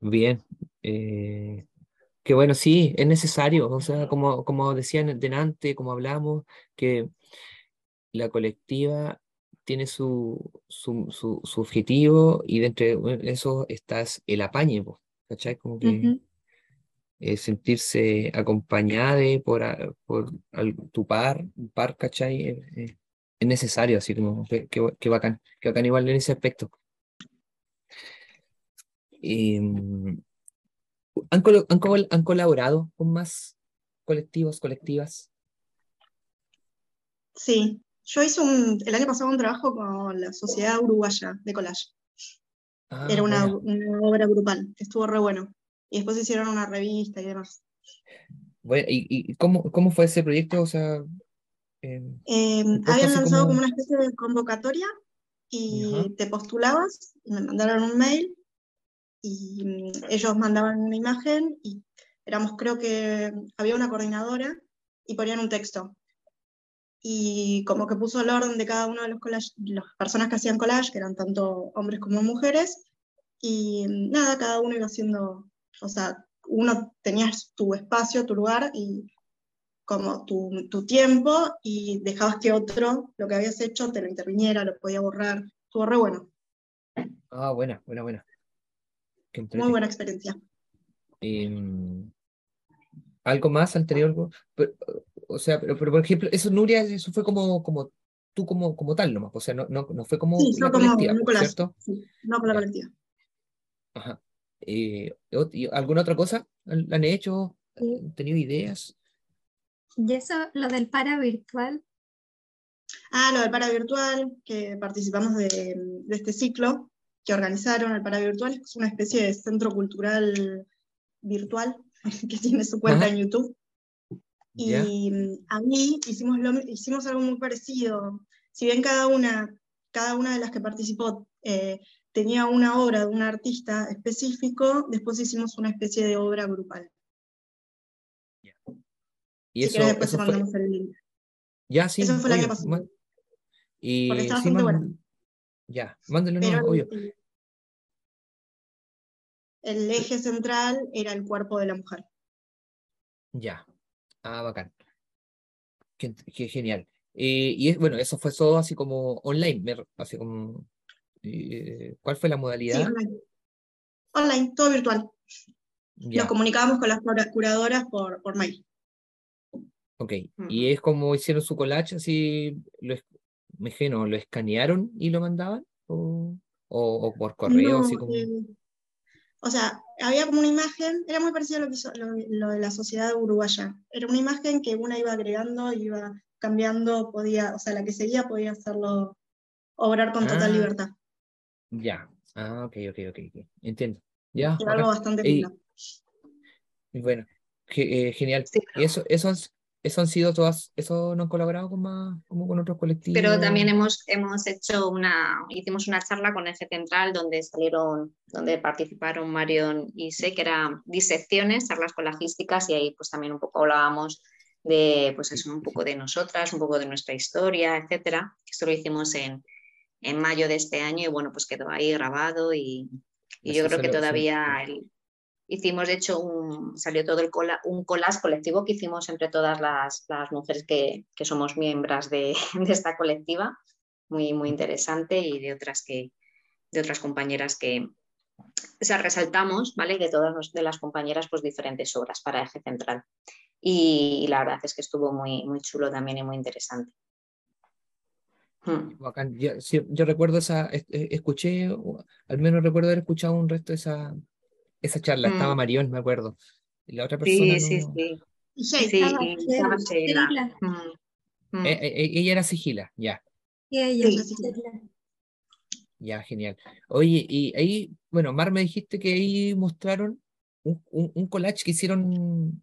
bien. Eh, que bueno, sí, es necesario, o sea, como, como decían delante, como hablamos, que la colectiva tiene su, su, su, objetivo y dentro de eso está el apañe, ¿cachai? Como que eh, sentirse acompañada por, por tu par, par, ¿cachai? Eh, es necesario, así como que, que, bacán, que bacán igual en ese aspecto. Em, ¿han, han, colaborado con más colectivos, colectivas? Sí, yo hice un, el año pasado un trabajo con la Sociedad Uruguaya de Collage. Ah, Era una, obra grupal, estuvo re bueno. Y después hicieron una revista y demás. Bueno, ¿y, y cómo, cómo fue ese proyecto? O sea, Em, habían lanzado como... una especie de convocatoria y te postulabas, me mandaron un mail y mm, ellos mandaban una imagen y éramos, creo que había una coordinadora y ponían un texto. Y como que puso el orden de cada uno de los las personas que hacían collage, que eran tanto hombres como mujeres, y mm, nada, cada uno iba haciendo, o sea, uno tenías tu espacio, tu lugar, y como tu, tu, tiempo y dejabas que otro lo que habías hecho te lo interviniera, lo podía borrar. Estuvo re bueno. Ah, buena, buena, buena. Muy buena experiencia. Em, ¿Algo más anterior? o sea, pero, por ejemplo, eso, Nuria, eso fue como, como tú como, como tal nomás, o sea, no, no, no fue como sí, la como colectiva, ¿cierto? Sí, no con la colectiva. Ajá. Eh, ¿Alguna otra cosa han hecho? ¿Han tenido ideas? ¿Y eso, lo del para virtual? Ah, lo del para virtual, que participamos de, este ciclo que organizaron el para virtual, es una especie de centro cultural virtual que tiene su cuenta en YouTube. Y a mí hicimos, hicimos algo muy parecido. Si bien cada una, cada una de las que participó eh, tenía una obra de un artista específico, después hicimos una especie de obra grupal. Y eso, eso fue... Ya, sí. Eso fue la que pasó. Y Porque está bastante bueno. Ya, mándalo, no, obvio. El eje central era el cuerpo de la mujer. Ya. Ah, bacán. Qué, qué genial. Eh, y es, bueno, eso fue todo así como online, así como... Eh, ¿Cuál fue la modalidad? Sí, online. online, todo virtual. Nos comunicábamos con las curadoras por, por mail. Ok, y es como hicieron su collage, así, lo, me imagino, ¿lo escanearon y lo mandaban? ¿O, o, por correo? así como... Eh, o sea, había como una imagen, era muy parecido a lo que hizo lo, de la sociedad uruguaya. Era una imagen que una iba agregando, iba cambiando, podía, o sea, la que seguía podía hacerlo, obrar con total ah, libertad. Ya, ah, ok, ok, ok, entiendo. Ya. Era algo bastante lindo. bueno, eh, genial. Y eso, eso, eso han sido todas, eso no han colaborado con más, como con otros colectivos. Pero también hemos, hemos hecho una, hicimos una charla con Eje Central donde salieron, donde participaron Marion y sé que eran disecciones, charlas colagísticas y ahí pues también un poco hablábamos de pues eso, un poco de nosotras, un poco de nuestra historia, etcétera. Esto lo hicimos en, en mayo de este año y bueno, pues quedó ahí grabado y, y yo creo que todavía el, Hicimos, de hecho, un, salió todo el un collage colectivo que hicimos entre todas las, las mujeres que, que, somos miembros de, esta colectiva, muy, muy interesante, y de otras, que, de otras compañeras que o resaltamos, ¿vale? De todas las compañeras, pues diferentes obras para Eje Central. Y, la verdad es que estuvo muy, muy chulo también y muy interesante. Mm. Bacán. Yo, yo recuerdo esa, es- escuché, al menos recuerdo haber escuchado un resto de esa, esa charla. Estaba Mm. Marión, me acuerdo. Y la otra persona Sí, sí, no. sí. Sí, Estaba y estaba Sheila, Mm, mm. Eh, eh, eh, ella era sigila, ya, y ella, Sí. Sheila. ya, genial. Oye, y ahí, bueno, Mar, me dijiste que ahí mostraron un, un, un collage que hicieron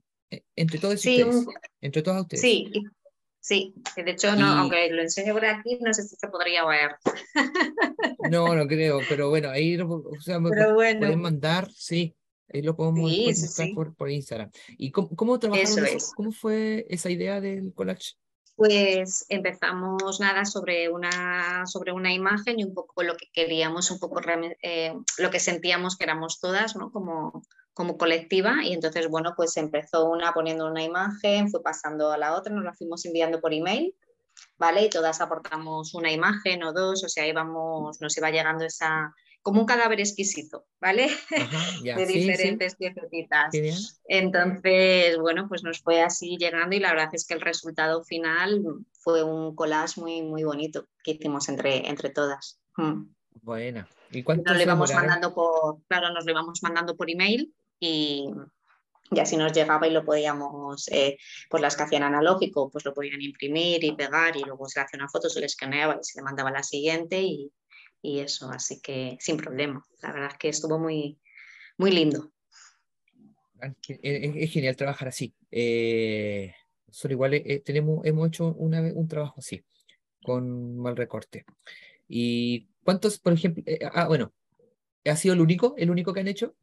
entre todos Sí, ustedes, un- entre todas ustedes. Sí, sí. De hecho, no, Y- aunque lo enseño por aquí, no sé si se podría ver. No, no creo, pero bueno, ahí lo, o sea, bueno. pueden mandar, sí, ahí lo podemos Sí, sí. por, por Instagram. ¿Y cómo, cómo trabajaron Eso eso? es. ¿Cómo fue esa idea del collage? Pues empezamos nada sobre una, sobre una imagen y un poco lo que queríamos, un poco eh, lo que sentíamos que éramos todas, ¿no? Como, como colectiva. Y entonces, bueno, pues empezó una poniendo una imagen, fue pasando a la otra, nos la fuimos enviando por email, ¿vale? Y todas aportamos una imagen o dos, o sea, íbamos, nos iba llegando esa, como un cadáver exquisito, ¿vale? Ajá, ya, de sí, sí, diferentes piececitas. Entonces, bueno, pues nos fue así llegando y la verdad es que el resultado final fue un collage muy, muy bonito que hicimos entre, entre todas. Mm. Buena. ¿Y cuánto Nos lo íbamos mandando por, claro, nos lo íbamos mandando por email y, y así nos llegaba y lo podíamos, eh, pues las que hacían analógico, pues lo podían imprimir y pegar y luego se le hacía una foto, se le escaneaba y se le mandaba la siguiente y, y eso, así que sin problema. La verdad es que estuvo muy, muy lindo. Ah, ge- Es, genial trabajar así. Eh, nosotros igual eh, eh, tenemos, hemos hecho una vez un trabajo así, con mal recorte. ¿Y cuántos, por ejemplo? eh, ah, bueno, ¿ha sido el único, el único que han hecho?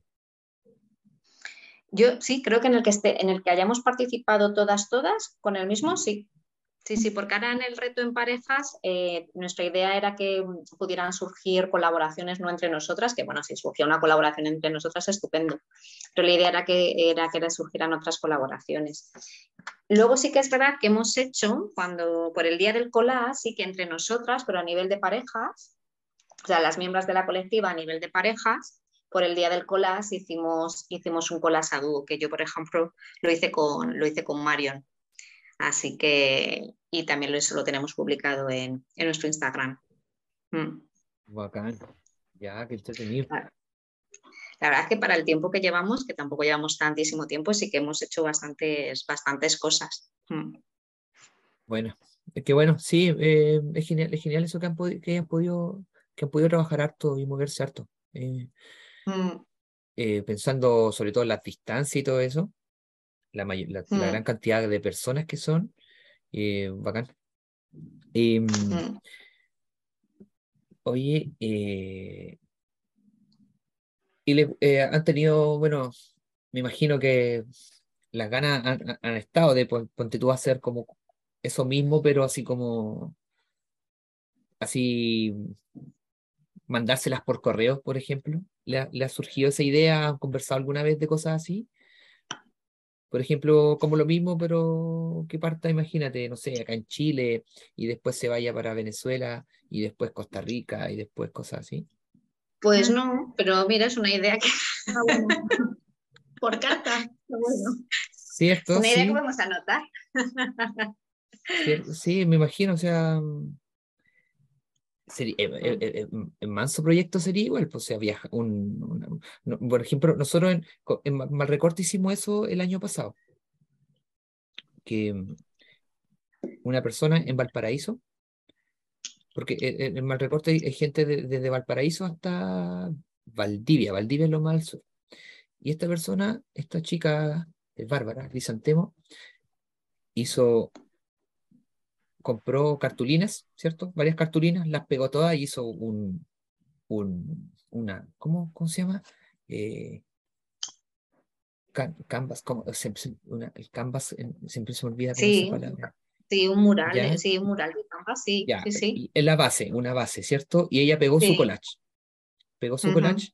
Yo sí, creo que en el que esté, en el que hayamos participado todas, todas, con el mismo, sí. Sí, sí, porque ahora en el reto en parejas, eh, nuestra idea era que mm, pudieran surgir colaboraciones no entre nosotras, que bueno, si surgía una colaboración entre nosotras, estupendo. Pero la idea era que, era que surgieran otras colaboraciones. Luego sí que es verdad que hemos hecho, cuando por el día del collage, sí que entre nosotras, pero a nivel de parejas, o sea, las miembros de la colectiva a nivel de parejas, por el día del collage hicimos, hicimos un collage a dúo, que yo, por ejemplo, lo hice con, lo hice con Marion. Así que, y también eso lo tenemos publicado en, en nuestro Instagram. Mm. Bacán. Ya, qué entretenido. La verdad es que para el tiempo que llevamos, que tampoco llevamos tantísimo tiempo, sí que hemos hecho bastantes, bastantes cosas. Mm. Bueno, es que bueno, sí, eh, es genial, es genial eso que han, que hayan podido, que han podido trabajar harto y moverse harto. Eh, Mm. eh, pensando sobre todo en las distancias y todo eso, la, Mm. gran cantidad de personas que son, eh, bacán. Em, Mm. oye, eh, y le- eh, han tenido, bueno, me imagino que las ganas han, han- estado de, pon- ponte tú a hacer como eso mismo, pero así como, así, mandárselas por correo, por ejemplo. ¿Le ha, le ha surgido esa idea? ¿Han conversado alguna vez de cosas así? Por ejemplo, como lo mismo, pero que parta, imagínate, no sé, acá en Chile y después se vaya para Venezuela y después Costa Rica y después cosas así. Pues no, pero mira, es una idea que, Ah, bueno. Por carta. bueno. ¿Cierto? una idea Sí, que podemos anotar. sí, me imagino, o sea, sería, eh, eh, eh, eh, en manso proyecto sería igual, pues, o sea, viaja un, una- no, por ejemplo, nosotros en, en Ma- Malrecorte hicimos eso el año pasado, que mm, una persona en Valparaíso, porque eh, en Malrecorte hay, hay gente de- desde Valparaíso hasta Valdivia, Valdivia es lo más al sur. Y esta persona, esta chica, eh, Bárbara Crisantemo, hizo, compró cartulinas, ¿cierto? Varias cartulinas, las pegó todas y hizo un, un una, ¿cómo, cómo se llama? Eh, can- canvas, ¿cómo? Se- se- una- el canvas, eh, siempre se me olvida cómo es Sí. esa palabra. Sí, un mural, ¿Ya? eh, sí, un mural de Canvas, sí, Ya, sí, sí. y en la base, una base, ¿cierto? Y ella pegó su Sí. collage. Pegó su collage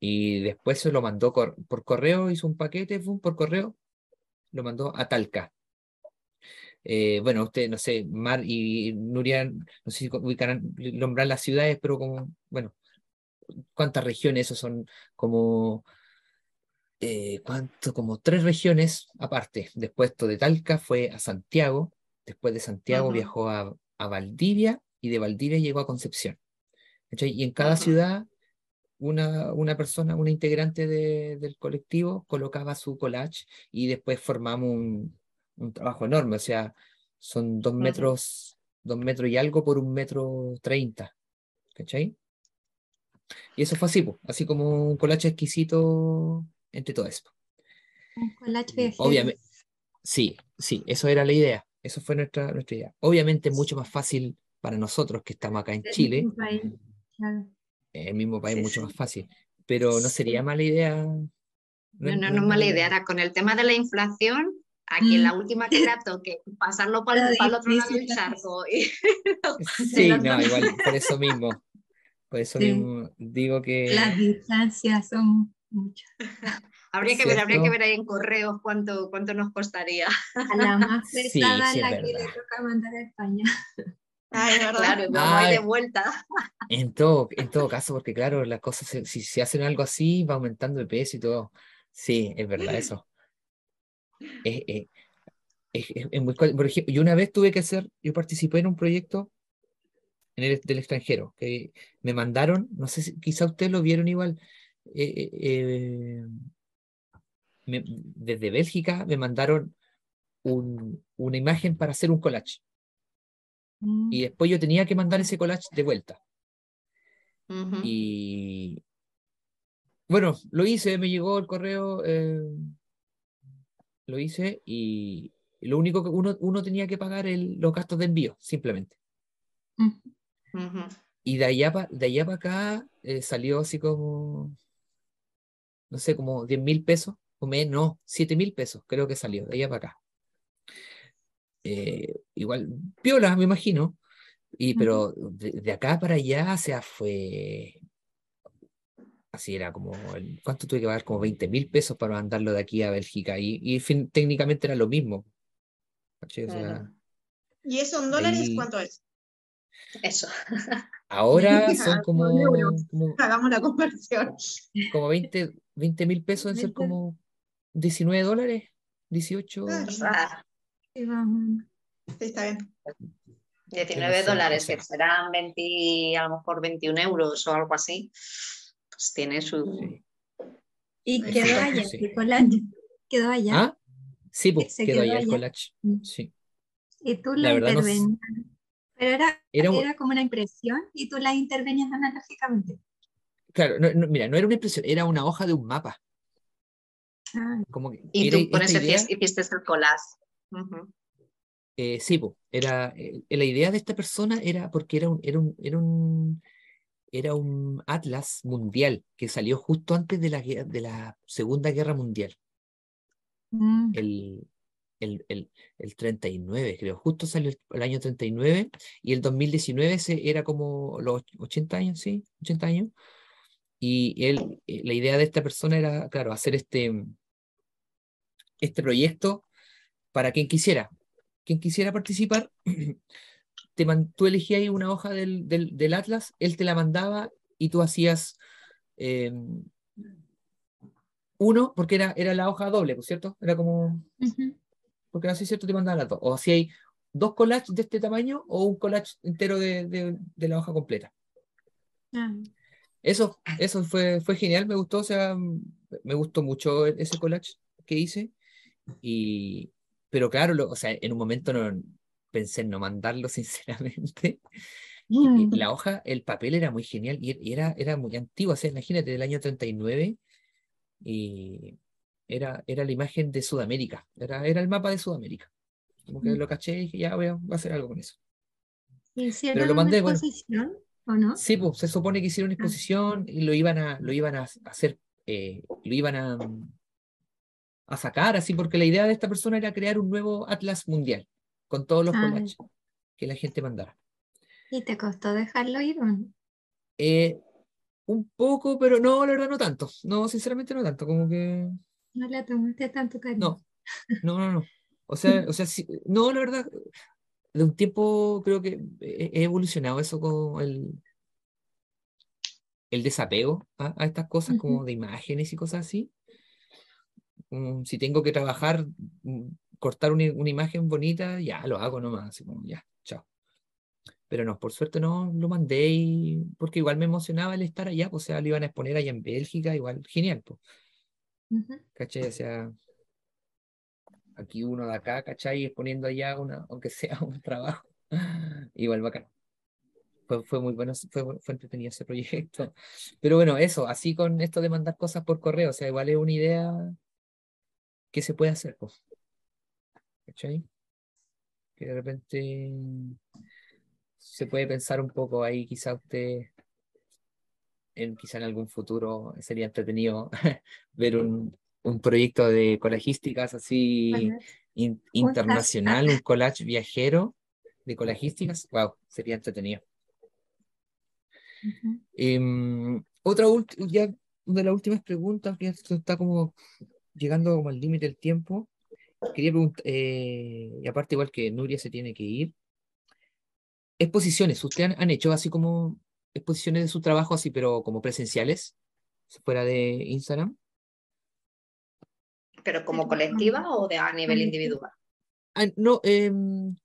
y después se lo mandó por correo, hizo un paquete, fue por correo, lo mandó a Talca. Eh, bueno, usted, no sé, Mar y Nuria, no sé si ubicarán, nombrar las ciudades, pero como, bueno, ¿cuántas regiones? Eso son como, eh, ¿cuánto? Como tres regiones aparte. Después esto de Talca fue a Santiago, después de Santiago viajó a, a Valdivia y de Valdivia llegó a Concepción. Y en cada ciudad, una, una persona, una integrante de- del colectivo colocaba su collage y después formamos un, un trabajo enorme. O sea, son dos metros, dos metros y algo por un metro treinta. ¿Cachai? Y eso fue así, así como un collage exquisito entre todo eso. Un collage. Obviamente, sí, sí, eso era la idea. Eso fue nuestra, nuestra idea. Obviamente mucho más fácil para nosotros que estamos acá en Del Chile, mismo país, el mismo país Sí, mucho sí. más fácil, pero no sería mala idea. No, no, es no es mala idea. Ahora, con el tema de la inflación, aquí en la Mm. última que era toque, pasarlo para, Lo el otro lado del charco. y- Sí, las no, igual, por eso mismo. Por eso Sí. mismo digo que Las distancias son muchas. habría que ver, habría que ver ahí en correos cuánto, cuánto nos costaría. A la más Sí, pesada sí, es es la que le toca mandar a España. Ay, ¿verdad? Claro, vamos ahí de vuelta. en todo, en todo caso, porque claro, las cosas, se- si se hacen algo así, va aumentando de peso y todo. Sí, es verdad eso. Es, es- es- es- es muy, cu- por ejemplo, yo una vez tuve que hacer, yo participé en un proyecto en el, del extranjero, que me mandaron, no sé si quizá ustedes lo vieron igual, eh, eh, eh, me- desde Bélgica me mandaron un- una imagen para hacer un collage. Mm. Y después yo tenía que mandar ese collage de vuelta. Y bueno, lo hice, me llegó el correo, eh, lo hice y lo único que uno, uno tenía que pagar el, los gastos de envío, simplemente. Y de allá para de allá para acá eh, salió así como, no sé, como 10 mil pesos, o menos, no, 7 mil pesos, creo que salió, de allá para acá. Eh, igual, piola, me imagino. Y, pero de, de acá para allá, o sea, fue. Así era como. ¿Cuánto tuve que pagar? Como 20 mil pesos para mandarlo de aquí a Bélgica. Y, y fin- técnicamente era lo mismo. O sea. ¿Y eso en dólares Ahí- cuánto es? Eso. ahora son como, euros. como, Hagamos la conversión. como 20 mil pesos, en ser 20. como 19 dólares, 18. Ah, Sí, está bien. 19 sé, o dólares, que serán 20, a lo mejor 21 euros o algo así. Pues tiene su. Sí. Y quedó allá, sí. el collage quedó allá. ¿Ah? Sí, pues, quedó quedó allá el collage. Mm. Sí. Y tú La la verdad no sé. intervenías. Pero era, Era un- era como una impresión y tú la intervenías analógicamente. Claro, no, no, mira, no era una impresión, era una hoja de un mapa. Ah, Como que Y era tú con eso idea- hiciste el collage. Eh, sí, po, era, eh, la idea de esta persona era porque era un, era un, era un, era un atlas mundial que salió justo antes de la, de la Segunda Guerra Mundial, mm, el, el, el, el 39, creo, justo salió el, el año 39 y el 2019 se, era como los 80 años, sí, 80 años. Y él, eh, la idea de esta persona era, claro, hacer este, este proyecto para quien quisiera. Quien quisiera participar, te man- tú elegías ahí una hoja del, del, del Atlas, él te la mandaba y tú hacías eh, uno, porque era, era la hoja doble, ¿por cierto? Era como, porque así cierto te mandaba las dos. O hay dos collages de este tamaño o un collage entero de, de, de la hoja completa. Ah, Eso, eso fue, fue genial, me gustó, o sea, me gustó mucho ese collage que hice. Y, pero claro, lo- o sea, en un momento no pensé en no mandarlo, sinceramente. Y mm, La hoja, el papel era muy genial y, y era, era muy antiguo, o sea, imagínate, del año 39 y era, era la imagen de Sudamérica, era, era el mapa de Sudamérica. Como que Mm. lo caché y dije, ya voy a, voy a hacer algo con eso. ¿Hicieron Pero lo una mandé, bueno. exposición o no? Sí, pues se supone que hicieron una Ah. exposición y lo iban a, lo iban a hacer, eh, lo iban a, a sacar así, porque la idea de esta persona era crear un nuevo atlas mundial con todos los Ah. collages que la gente mandara. ¿Y te costó dejarlo ir? Eh, un poco, pero no, la verdad no tanto. No, sinceramente no tanto, como que No le tomaste tanto cariño. no, no, no, no. O sea, o sea, sí, no, la verdad, de un tiempo creo que he evolucionado eso con el, el desapego a, a estas cosas como de imágenes y cosas así. Mm, si tengo que trabajar, mm, cortar una, una imagen bonita, ya lo hago nomás, así como ya, chao. pero no, por suerte no lo mandé y porque igual me emocionaba el estar allá, pues, o sea, lo iban a exponer allá en Bélgica, igual, genial, pues. Ujú. ¿Cachai? O sea, aquí uno de acá, ¿cachai? Exponiendo allá, una, aunque sea un trabajo, igual bacán. Fue, fue muy bueno, fue, fue entretenido ese proyecto. Pero bueno, eso, así con esto de mandar cosas por correo, o sea, igual es una idea que se puede hacer, pues. ¿Cachai? Que de repente se puede pensar un poco ahí, quizá usted, en, quizá en algún futuro sería entretenido ver un, un proyecto de colegísticas así in- internacional, un collage viajero de colegísticas, wow, sería entretenido. ujú. Em, otra ulti- ya una de las últimas preguntas, que esto está como llegando como al límite del tiempo. Quería preguntar, y aparte igual que Nuria se tiene que ir, exposiciones, ¿ustedes han, han hecho así como exposiciones de su trabajo así, pero como presenciales, fuera de Instagram? ¿Pero como colectiva o de a nivel individual? Ah, no, em,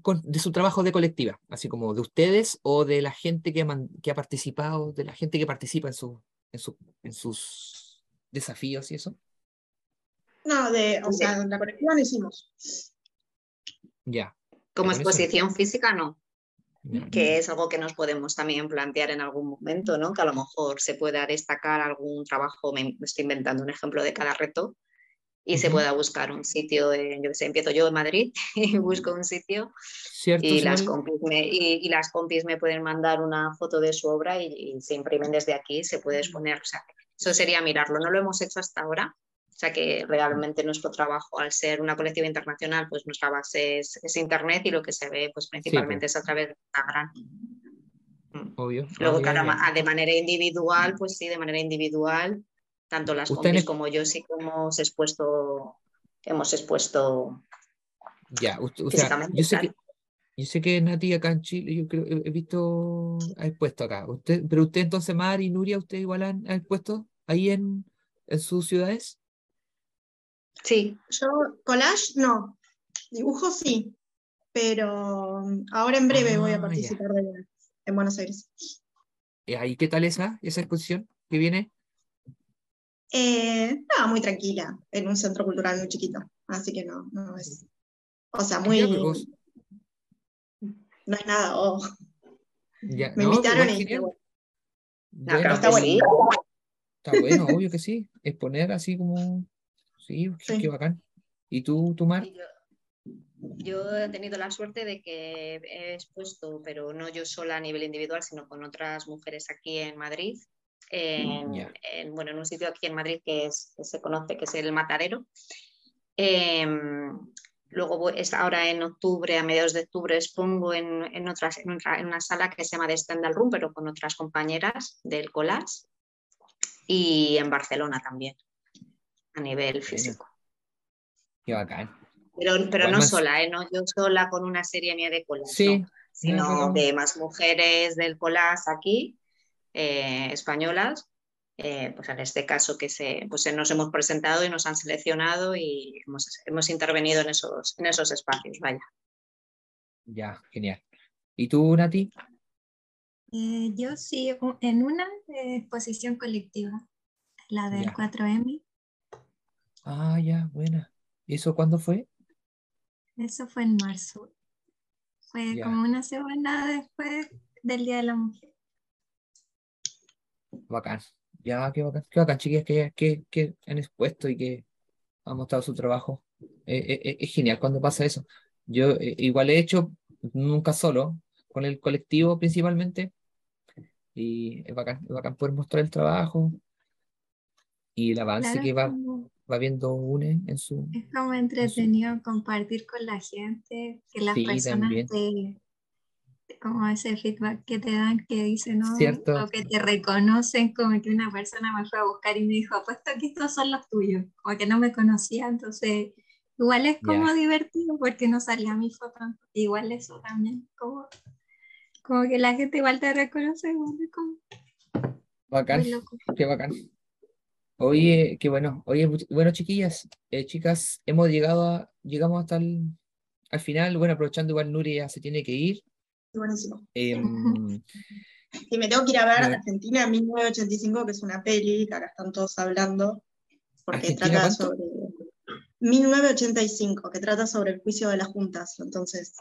con- de su trabajo de colectiva, así como de ustedes o de la gente que ha, man- que ha participado, de la gente que participa en, su, en, su, en sus desafíos y eso. No, de, o sea, la no hicimos. Ya. Como eso. exposición física, no. que es algo que nos podemos también plantear en algún momento, ¿no? Que a lo mejor se pueda destacar algún trabajo, me estoy inventando un ejemplo de cada reto, y se pueda buscar un sitio, en, yo que sé, empiezo yo en Madrid y busco un sitio ¿Cierto, y las, Sol? compis me, y, y las compis me pueden mandar una foto de su obra y, y se imprimen desde aquí, se puede exponer, o sea, eso sería mirarlo, no lo hemos hecho hasta ahora. O sea que realmente nuestro trabajo, al ser una colectiva internacional, pues nuestra base es, es Internet y lo que se ve pues principalmente es a través de Instagram. Obvio. Luego, claro, de manera individual, pues sí, de manera individual, tanto las compis como yo sí que hemos expuesto, hemos expuesto Ya, usted- o sea, yo sé claro. que, yo sé que Nati acá en Chile, yo creo, he, he visto, ha expuesto acá. Usted, pero usted entonces, Mar y Nuria, ¿usted igual han, han expuesto ahí en, en sus ciudades? Sí, Yo, collage, no. Dibujo sí. Pero ahora en breve voy Ah, a ya. participar de- en Buenos Aires. ¿Ahí qué tal esa, esa exposición que viene? Eh, no, muy tranquila, en un centro cultural muy chiquito. Así que no, no es. O sea, muy. vos- No es nada. oh. ya, Me no, invitaron y bueno, no, Bueno, pero está buenísimo. Está bueno, obvio que sí. Exponer así como. Sí, qué, Sí. qué bacán. ¿Y tú, tú, Mar? Yo, yo he tenido la suerte de que he expuesto, pero no yo sola a nivel individual, sino con otras mujeres aquí en Madrid, en, Ya. en, bueno, en un sitio aquí en Madrid que, es, que se conoce, que es el Matadero. Em, luego voy- es ahora en octubre, a mediados de octubre, expongo en, en, otras, en, otra- en una sala que se llama The Stendhal Room, pero con otras compañeras del collage. Y en Barcelona también, a nivel físico. Qué bacán. Pero, pero no más- sola, ¿eh? no yo sola con una serie mía de colas, Sí, no, sino de más mujeres del colas aquí, eh, españolas, eh, pues en este caso que se, pues nos hemos presentado y nos han seleccionado y hemos, hemos intervenido en esos, en esos espacios, vaya. Ya, genial. ¿Y tú, Nati? Eh, yo sí, en una exposición colectiva, la del Ya. 4M, Ah, ya, buena. ¿Y eso cuándo fue? eso fue en marzo. Fue Ya. como una semana después del Día de la Mujer. Bacán. Ya, qué bacán. Qué bacán, chiquillas, que, que, que han expuesto y que han mostrado su trabajo. Eh, eh, eh, es genial cuando pasa eso. Yo eh, igual he hecho, nunca solo, con el colectivo principalmente. Y es bacán, es bacán poder mostrar el trabajo y el avance Claro, que va, como, va viendo une en su... es como entretenido compartir con la gente, que las Sí, personas te, como ese feedback que te dan, que dicen, ¿no? Cierto. O que te reconocen, como que una persona me fue a buscar y me dijo, apuesto que estos son los tuyos, como que no me conocía, entonces igual es como Ya. divertido porque no salía mi foto, igual eso también, como, como que la gente igual te reconoce, igual es como Bacán. Qué bacán. Oye, qué bueno. Oye, bueno, chiquillas, eh, chicas, hemos llegado a, llegamos hasta el, al final. Bueno, aprovechando igual Nuria se tiene que ir. Buenísimo. Y me tengo que ir a ver Bueno. Argentina 1985, que es una peli que ahora están todos hablando, porque ¿Argentina trata cuánto? sobre 1985, que trata sobre el juicio de las juntas. Entonces,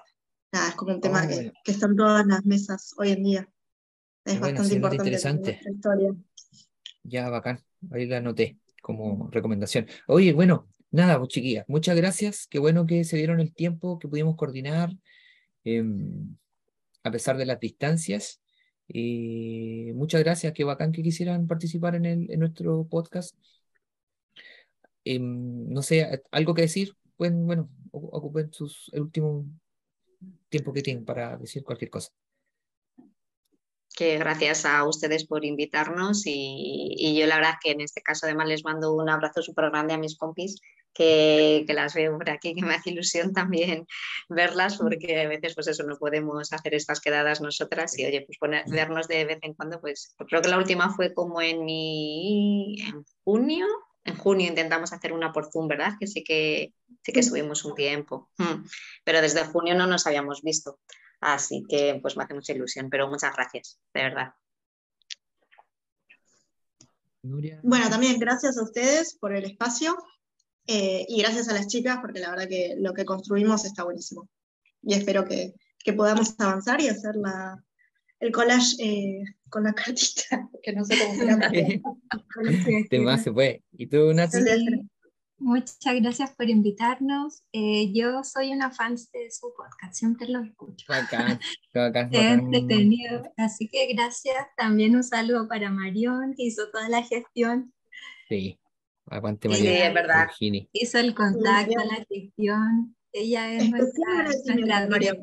nada, es como un tema Oh, que, bueno. que está en todas las mesas hoy en día. Es Bueno, bastante importante interesante. nuestra historia. Ya, bacán. Ahí la anoté como recomendación. Oye, bueno, nada, pues chiquillas, muchas gracias. Qué bueno que se dieron el tiempo, que pudimos coordinar, em, a pesar de las distancias. Muchas gracias, qué bacán que quisieran participar en nuestro podcast. Em, no sé, algo que decir, pueden, bueno, ocupen el último tiempo que tienen para decir cualquier cosa. Que gracias a ustedes por invitarnos y, y yo la verdad que en este caso además les mando un abrazo súper grande a mis compis que, que las veo por aquí, que me hace ilusión también verlas porque a veces pues eso no podemos hacer estas quedadas nosotras y oye pues poner- vernos de vez en cuando pues creo que la última fue como en, mi- en junio, en junio intentamos hacer una por Zoom, ¿verdad? Que sí que sí que estuvimos un tiempo, pero desde junio no nos habíamos visto. Así que pues me hace mucha ilusión, pero muchas gracias, de verdad. Bueno, también gracias a ustedes por el espacio eh, y gracias a las chicas porque la verdad que lo que construimos está buenísimo. Y espero que, que podamos avanzar y hacer la, el collage eh, con la cartita, que no sé cómo se llama. De más se puede. ¿Y tú, Natsi? Sí, muchas gracias por invitarnos. Eh, yo soy una fan de su podcast, siempre lo escucho. Bacán, bacán, Es entretenido. Así que gracias. También un saludo para Marión, que hizo toda la gestión, Sí, aguante Sí, María. es verdad. Virginia. hizo el contacto, la gestión. Ella es nuestra, nuestra, Marión.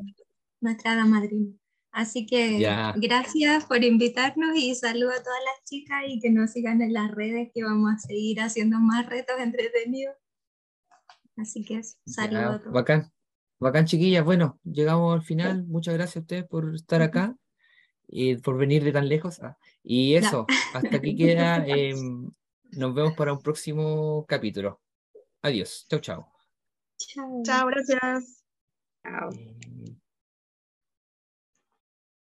nuestra hada madrina. Así que Ya. gracias por invitarnos y saludo a todas las chicas y que nos sigan en las redes que vamos a seguir haciendo más retos entretenidos. Así que eso, saludo Ya, a todos. bacán, bacán, chiquillas. Bueno, llegamos al final. Muchas gracias a ustedes por estar acá y por venir de tan lejos. Ah, Y eso, hasta aquí queda. em, nos vemos para un próximo capítulo. Adiós. Chau, chau. Chao. Chao, gracias. Chao. Em,